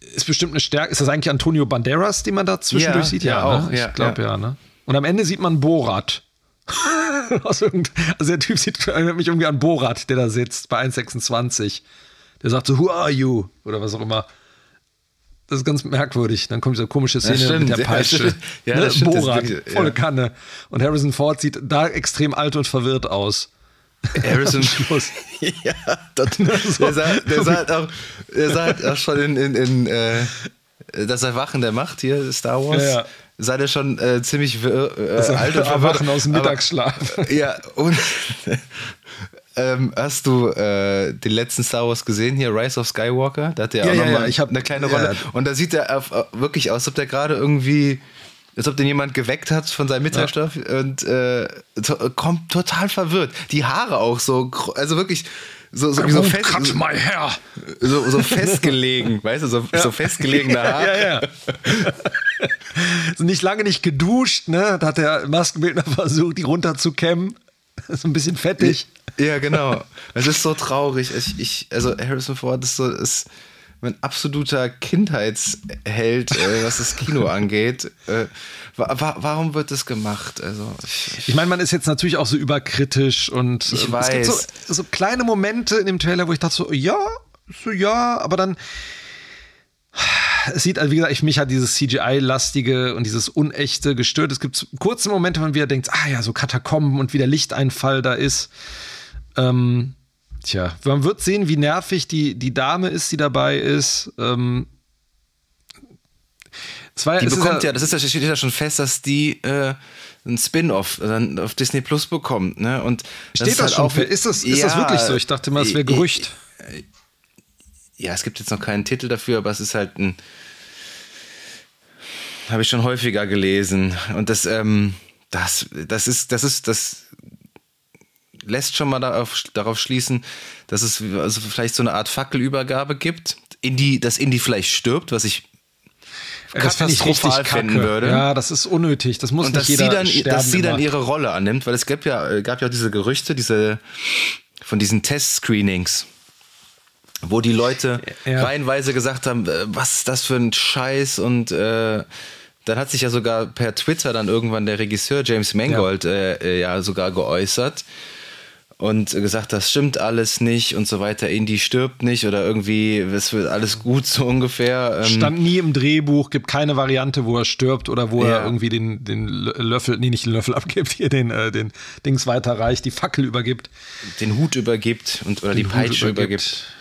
Speaker 1: ist bestimmt eine Stärke. Ist das eigentlich Antonio Banderas, den man da zwischendurch ja, sieht? Ja, ja auch. Ne? Ich glaube ja. ja. ne? Und am Ende sieht man Borat. also der Typ sieht erinnert mich irgendwie an Borat, der da sitzt bei 1,26. Der sagt so, Who are you? Oder was auch immer. Das ist ganz merkwürdig. Dann kommt diese komische Szene ja, mit der Peitsche. Ja, ne? Borat, wirklich, volle Kanne. Und Harrison Ford sieht da extrem alt und verwirrt aus.
Speaker 2: Harrison Schluss. ja, das, der, sah, der, sah halt auch, der sah halt auch schon in, in, in äh, das Erwachen der Macht hier, Star Wars. Ja, ja. Sah der schon äh, ziemlich wirr, äh, alt und
Speaker 1: Erwachen aus dem Mittagsschlaf.
Speaker 2: Aber, ja, und ähm, hast du äh, den letzten Star Wars gesehen hier, Rise of Skywalker? Da hat der
Speaker 1: ja,
Speaker 2: auch
Speaker 1: ja,
Speaker 2: nochmal
Speaker 1: ja,
Speaker 2: eine kleine Rolle. Und da sieht er wirklich aus, als ob der gerade irgendwie als ob den jemand geweckt hat von seinem Mittagsschlaf ja. und äh, to kommt total verwirrt. Die Haare auch so, also wirklich so, so, so, fest, so, so, festgelegen, weißt du, so, ja. so festgelegene Haare. Ja, ja.
Speaker 1: so nicht lange nicht geduscht, ne? Da hat der Maskenbildner versucht, die runterzukämmen. So ein bisschen fettig.
Speaker 2: Ja, genau. Es ist so traurig. Ich, ich, also Harrison Ford ist so, ist, mein absoluter Kindheitsheld, äh, was das Kino angeht. Äh, wa wa warum wird das gemacht? Also,
Speaker 1: ich, ich meine, man ist jetzt natürlich auch so überkritisch und
Speaker 2: ich äh, weiß. es gibt
Speaker 1: so, so, kleine Momente in dem Trailer, wo ich dachte so, ja, so ja, aber dann es sieht, also wie gesagt, ich, mich hat dieses CGI-lastige und dieses Unechte gestört. Es gibt kurze Momente, wo man wieder denkt, ah ja, so Katakomben und wie der Lichteinfall da ist. Ähm, Tja, man wird sehen, wie nervig die, die Dame ist, die dabei ist. Ähm,
Speaker 2: zwei, die bekommt ja, ja, das ist ja, steht ja schon fest, dass die äh, ein Spin-off dann auf Disney Plus bekommt. Ne? Und
Speaker 1: steht das, halt schon? Auch, ist das, ist ja, das wirklich so? Ich dachte mal, es wäre Gerücht.
Speaker 2: Ja, es gibt jetzt noch keinen Titel dafür, aber es ist halt ein. Habe ich schon häufiger gelesen. Und das, ähm, das, das ist, das ist, das lässt schon mal darauf, darauf schließen, dass es also vielleicht so eine Art Fackelübergabe gibt, in die, dass Indy vielleicht stirbt, was ich
Speaker 1: das katastrophal finden würde. Ja, das ist unnötig. Das muss und nicht dass jeder
Speaker 2: sie dann, dass sie dann ihre Rolle annimmt, weil es gab ja, gab ja diese Gerüchte, diese von diesen Test-Screenings, wo die Leute ja. reihenweise gesagt haben, äh, was ist das für ein Scheiß und äh, dann hat sich ja sogar per Twitter dann irgendwann der Regisseur James Mangold ja, äh, äh ja sogar geäußert und gesagt, das stimmt alles nicht und so weiter. Indy stirbt nicht oder irgendwie, es wird alles gut so ungefähr.
Speaker 1: Ähm Stand nie im Drehbuch, gibt keine Variante, wo er stirbt oder wo ja. er irgendwie den, den Löffel, nee, nicht den Löffel abgibt, hier den, äh, den Dings weiterreicht, die Fackel übergibt.
Speaker 2: Den Hut übergibt und oder den die Peitsche übergibt. übergibt.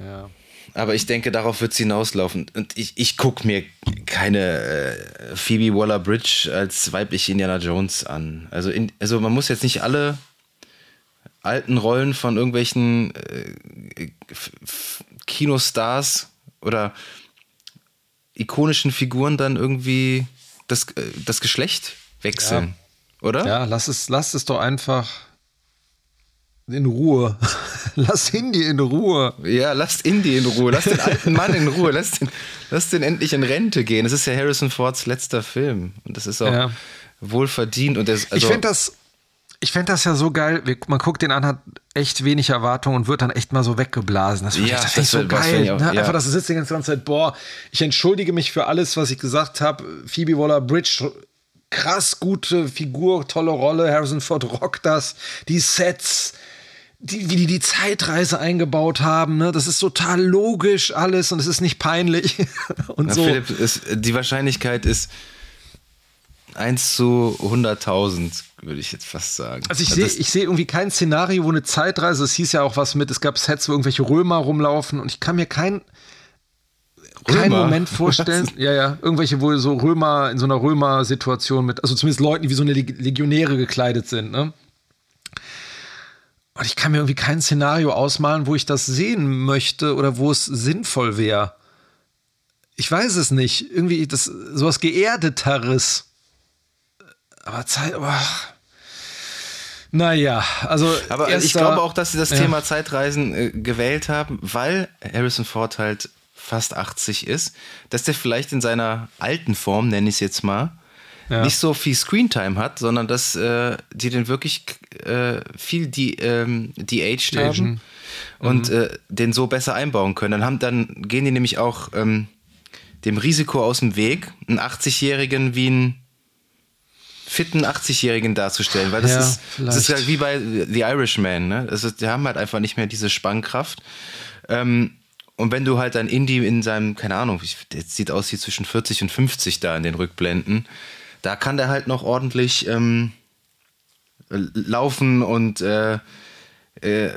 Speaker 2: Ja. Aber ich denke, darauf wird es hinauslaufen. Und ich, ich gucke mir keine äh, Phoebe Waller-Bridge als weibliche Indiana Jones an. Also, in, also man muss jetzt nicht alle alten Rollen von irgendwelchen äh, Kinostars oder ikonischen Figuren dann irgendwie das, äh, das Geschlecht wechseln, ja. oder?
Speaker 1: Ja, lass es, lass es doch einfach in Ruhe. Lass Indy in Ruhe.
Speaker 2: Ja, lasst Indy in Ruhe. Lass den alten Mann in Ruhe. Lass den, lass den endlich in Rente gehen. Das ist ja Harrison Fords letzter Film. Und das ist auch ja. wohl verdient. Und das,
Speaker 1: also ich finde das, ich fände das ja so geil. Man guckt den an, hat echt wenig Erwartung und wird dann echt mal so weggeblasen. Das, ja, das, das so geil. Auch, ne? ja. Einfach, dass du sitzt die ganze Zeit, boah, ich entschuldige mich für alles, was ich gesagt habe. Phoebe Waller-Bridge, krass gute Figur, tolle Rolle. Harrison Ford rockt das. Die Sets, die, wie die die Zeitreise eingebaut haben. Ne? Das ist total logisch alles und es ist nicht peinlich. und ja, so. Philipp,
Speaker 2: ist, die Wahrscheinlichkeit ist 1 zu 100.000, würde ich jetzt fast sagen.
Speaker 1: Also ich sehe ich seh irgendwie kein Szenario, wo eine Zeitreise, es hieß ja auch was mit, es gab Sets, wo irgendwelche Römer rumlaufen und ich kann mir kein, keinen Moment vorstellen, ja, ja, irgendwelche, wo so Römer in so einer Römer-Situation mit, also zumindest Leuten, die wie so eine Legionäre gekleidet sind, ne? Und ich kann mir irgendwie kein Szenario ausmalen, wo ich das sehen möchte oder wo es sinnvoll wäre. Ich weiß es nicht. Irgendwie das sowas geerdeteres aber Zeit. Oh. Naja, also.
Speaker 2: Aber erster, ich glaube auch, dass sie das ja. Thema Zeitreisen äh, gewählt haben, weil Harrison Ford halt fast 80 ist, dass der vielleicht in seiner alten Form, nenne ich es jetzt mal, ja. nicht so viel Screentime hat, sondern dass äh, die den wirklich äh, viel die, ähm, die aged haben und mhm. äh, den so besser einbauen können. Dann, haben, dann gehen die nämlich auch ähm, dem Risiko aus dem Weg, einen 80-Jährigen wie ein fitten 80-Jährigen darzustellen, weil das, ja, ist, das ist halt wie bei The Irishman, ne? Also, die haben halt einfach nicht mehr diese Spannkraft. Ähm, und wenn du halt dann Indie in seinem, keine Ahnung, jetzt sieht aus wie zwischen 40 und 50 da in den Rückblenden, da kann der halt noch ordentlich ähm, laufen und äh, äh,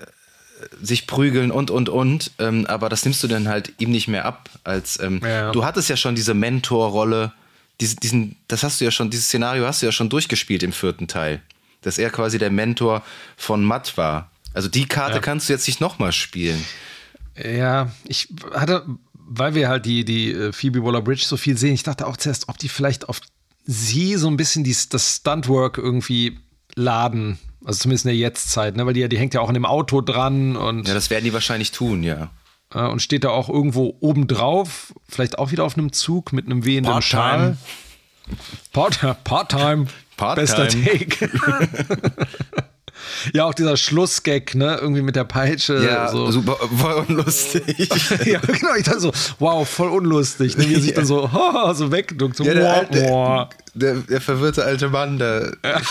Speaker 2: sich prügeln und und und. Ähm, aber das nimmst du dann halt ihm nicht mehr ab. Als ähm, ja. du hattest ja schon diese Mentorrolle diesen, diesen, das hast du ja schon, dieses Szenario hast du ja schon durchgespielt im vierten Teil. Dass er quasi der Mentor von Matt war. Also die Karte ja. kannst du jetzt nicht nochmal spielen.
Speaker 1: Ja, ich hatte, weil wir halt die, die äh, Phoebe Waller-Bridge so viel sehen, ich dachte auch zuerst, ob die vielleicht auf sie so ein bisschen die, das Stuntwork irgendwie laden. Also zumindest in der Jetztzeit, ne? weil die, die hängt ja auch in dem Auto dran und.
Speaker 2: Ja, das werden die wahrscheinlich tun, ja.
Speaker 1: Äh, und steht da auch irgendwo obendrauf, vielleicht auch wieder auf einem Zug mit einem wehenden Part Schal. Part-time. Part-time. Part Bester Take. ja, auch dieser Schlussgag, ne? Irgendwie mit der Peitsche.
Speaker 2: Ja, so. super, voll unlustig.
Speaker 1: ja, genau. Ich dachte so, wow, voll unlustig. Ne? Wie er sich dann so, so wegduckt. So, ja,
Speaker 2: der, alte, der, der, verwirrte alte Mann, der, ja.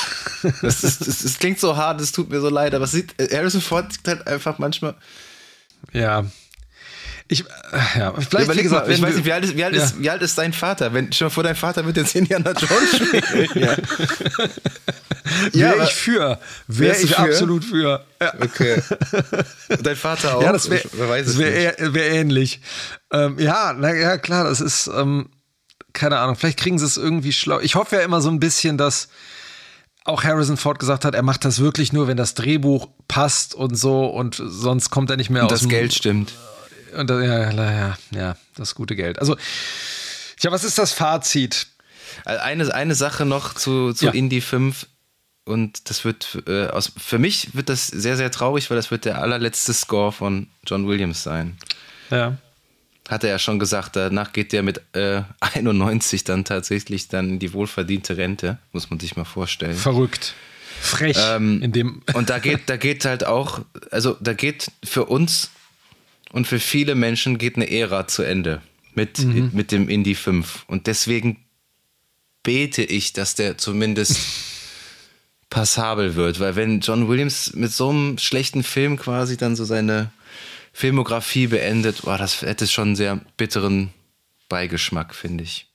Speaker 2: das, das, das, das, klingt so hart, es tut mir so leid, aber es sieht, Harrison Ford sieht halt einfach manchmal.
Speaker 1: Ja, ich, äh, ja, vielleicht,
Speaker 2: ja, wie gesagt, mal, ich weiß nicht, wie alt, ist, wie, alt ja. ist, wie alt ist dein Vater? Wenn, schon vor dein Vater wird jetzt Indiana Jones spielen. ja.
Speaker 1: ja Wäre ich für. Wäre ich für? absolut für.
Speaker 2: Ja. Okay. Dein Vater auch?
Speaker 1: Ja, das wäre wär, wär ähnlich. Ähm, ja, na, ja, klar, das ist, ähm, keine Ahnung, vielleicht kriegen sie es irgendwie schlau. Ich hoffe ja immer so ein bisschen, dass auch Harrison Ford gesagt hat, er macht das wirklich nur, wenn das Drehbuch passt und so und sonst kommt er nicht mehr
Speaker 2: und aus. Das Geld stimmt.
Speaker 1: Und das, ja, ja, ja, das gute Geld. Also, ja, was ist das Fazit?
Speaker 2: Eine, eine Sache noch zu, zu ja. Indie 5. Und das wird, äh, aus, für mich wird das sehr, sehr traurig, weil das wird der allerletzte Score von John Williams sein.
Speaker 1: Ja.
Speaker 2: Hat er ja schon gesagt, danach geht der mit äh, 91 dann tatsächlich dann in die wohlverdiente Rente, muss man sich mal vorstellen.
Speaker 1: Verrückt. Frech. Ähm, in dem
Speaker 2: und da geht, da geht halt auch, also da geht für uns und für viele Menschen geht eine Ära zu Ende mit, mhm. mit dem Indie 5. Und deswegen bete ich, dass der zumindest passabel wird. Weil wenn John Williams mit so einem schlechten Film quasi dann so seine Filmografie beendet, boah, das hätte schon einen sehr bitteren Beigeschmack, finde ich.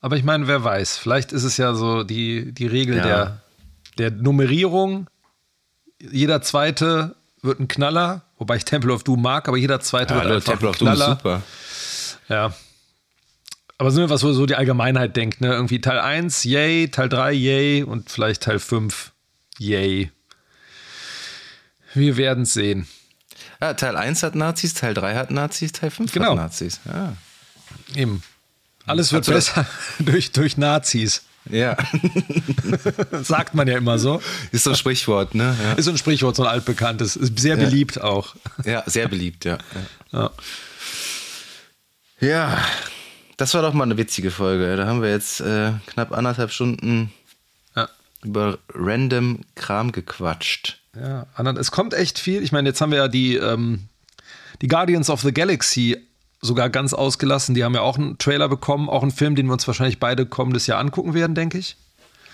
Speaker 1: Aber ich meine, wer weiß, vielleicht ist es ja so die, die Regel ja. der, der Nummerierung. Jeder zweite wird ein Knaller, wobei ich Temple of Doom mag, aber jeder zweite ja, wird einfach Temple ein Knaller. of Doom ist super. Ja. Aber so was, wo so die Allgemeinheit denkt, ne? Irgendwie Teil 1, yay, Teil 3, yay und vielleicht Teil 5, yay. Wir werden es sehen.
Speaker 2: Ja, Teil 1 hat Nazis, Teil 3 hat Nazis, Teil 5
Speaker 1: Genau.
Speaker 2: hat Nazis. Ja.
Speaker 1: Eben. Alles wird besser durch, durch Nazis.
Speaker 2: Ja.
Speaker 1: Sagt man ja immer so.
Speaker 2: Ist so ein Sprichwort, ne?
Speaker 1: Ist so ein Sprichwort, so ein altbekanntes. Ist sehr beliebt auch.
Speaker 2: Ja, ja sehr beliebt, ja.
Speaker 1: Ja.
Speaker 2: Ja, das war doch mal eine witzige Folge. Da haben wir jetzt äh, knapp anderthalb Stunden
Speaker 1: Ja.
Speaker 2: über random Kram gequatscht.
Speaker 1: Ja, es kommt echt viel. Ich meine, jetzt haben wir ja die, ähm, die Guardians of the Galaxy sogar ganz ausgelassen. Die haben ja auch einen Trailer bekommen, auch einen Film, den wir uns wahrscheinlich beide kommendes Jahr angucken werden, denke ich.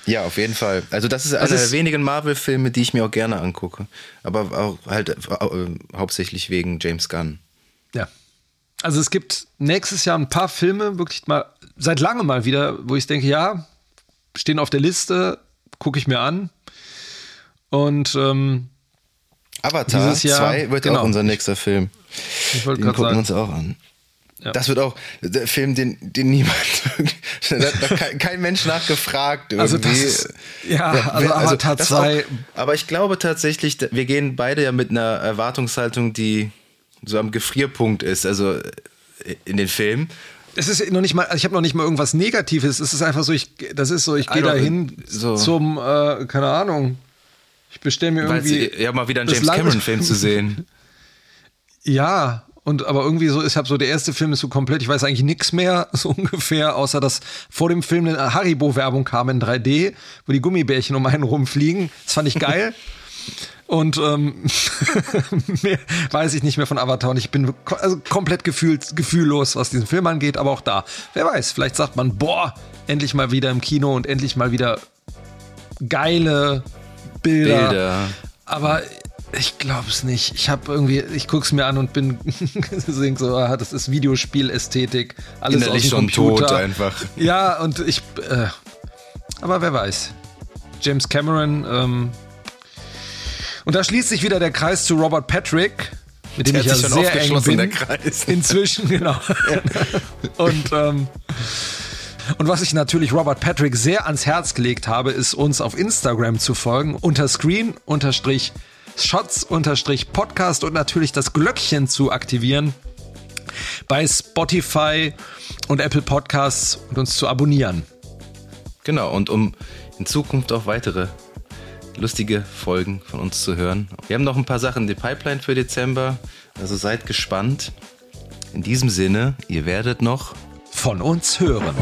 Speaker 2: Ja, auf jeden Fall. Also das ist einer der wenigen Marvel-Filme, die ich mir auch gerne angucke. Aber auch halt äh, hauptsächlich wegen James Gunn.
Speaker 1: Ja. Also es gibt nächstes Jahr ein paar Filme, wirklich mal seit langem mal wieder, wo ich denke, ja, stehen auf der Liste, gucke ich mir an. Und ähm,
Speaker 2: Avatar
Speaker 1: Dieses Jahr-
Speaker 2: 2 wird
Speaker 1: genau.
Speaker 2: auch unser nächster Film.
Speaker 1: ich wollte
Speaker 2: Den
Speaker 1: gerade
Speaker 2: gucken wir
Speaker 1: sagen,
Speaker 2: uns auch an.
Speaker 1: Ja.
Speaker 2: Das wird auch der Film, den, den niemand, da hat kein, Mensch nachgefragt. Irgendwie.
Speaker 1: Also das ist- ja, also Avatar
Speaker 2: das
Speaker 1: 2
Speaker 2: Auch, aber ich glaube tatsächlich, wir gehen beide ja mit einer Erwartungshaltung, die so am Gefrierpunkt ist, also äh, in den Film.
Speaker 1: es ist noch nicht mal, ich habe noch nicht mal irgendwas Negatives. Es ist einfach so, ich, das ist so, ich gehe
Speaker 2: Also,
Speaker 1: da hin
Speaker 2: so.
Speaker 1: zum, äh, keine Ahnung. Ich bestelle mir irgendwie.
Speaker 2: sie, ja, mal wieder einen James Cameron-Film zu sehen.
Speaker 1: Ja, und aber irgendwie so, ich habe so, der erste Film ist so komplett, ich weiß eigentlich nichts mehr, so ungefähr, außer dass vor dem Film eine Haribo-Werbung kam in 3D, wo die Gummibärchen um einen rumfliegen. Das fand ich geil. Und ähm, mehr weiß ich nicht mehr von Avatar und ich bin also komplett gefühlt, gefühllos, was diesen Film angeht, aber auch da. Wer weiß, vielleicht sagt man, boah, endlich mal wieder im Kino und endlich mal wieder geile Bilder.
Speaker 2: Bilder.
Speaker 1: Aber ich glaube es nicht. Ich habe irgendwie, ich gucke es mir an und bin denk so, ah, das ist Videospielästhetik, alles
Speaker 2: Innerlich
Speaker 1: aus dem
Speaker 2: schon
Speaker 1: Computer.
Speaker 2: tot einfach.
Speaker 1: Ja, und ich, äh, aber wer weiß. James Cameron, ähm, und da schließt sich wieder der Kreis zu Robert Patrick, mit dem
Speaker 2: Der
Speaker 1: ich ja sehr eng bin.
Speaker 2: der Kreis.
Speaker 1: Inzwischen, genau. und, ähm, und was ich natürlich Robert Patrick sehr ans Herz gelegt habe, ist uns auf Instagram zu folgen, unter Screen, unterstrich Shots, unterstrich Podcast und natürlich das Glöckchen zu aktivieren bei Spotify und Apple Podcasts und uns zu abonnieren.
Speaker 2: Genau, und um in Zukunft auch weitere lustige Folgen von uns zu hören. Wir haben noch ein paar Sachen in die Pipeline für Dezember, also seid gespannt. In diesem Sinne, ihr werdet noch
Speaker 1: Von uns hören.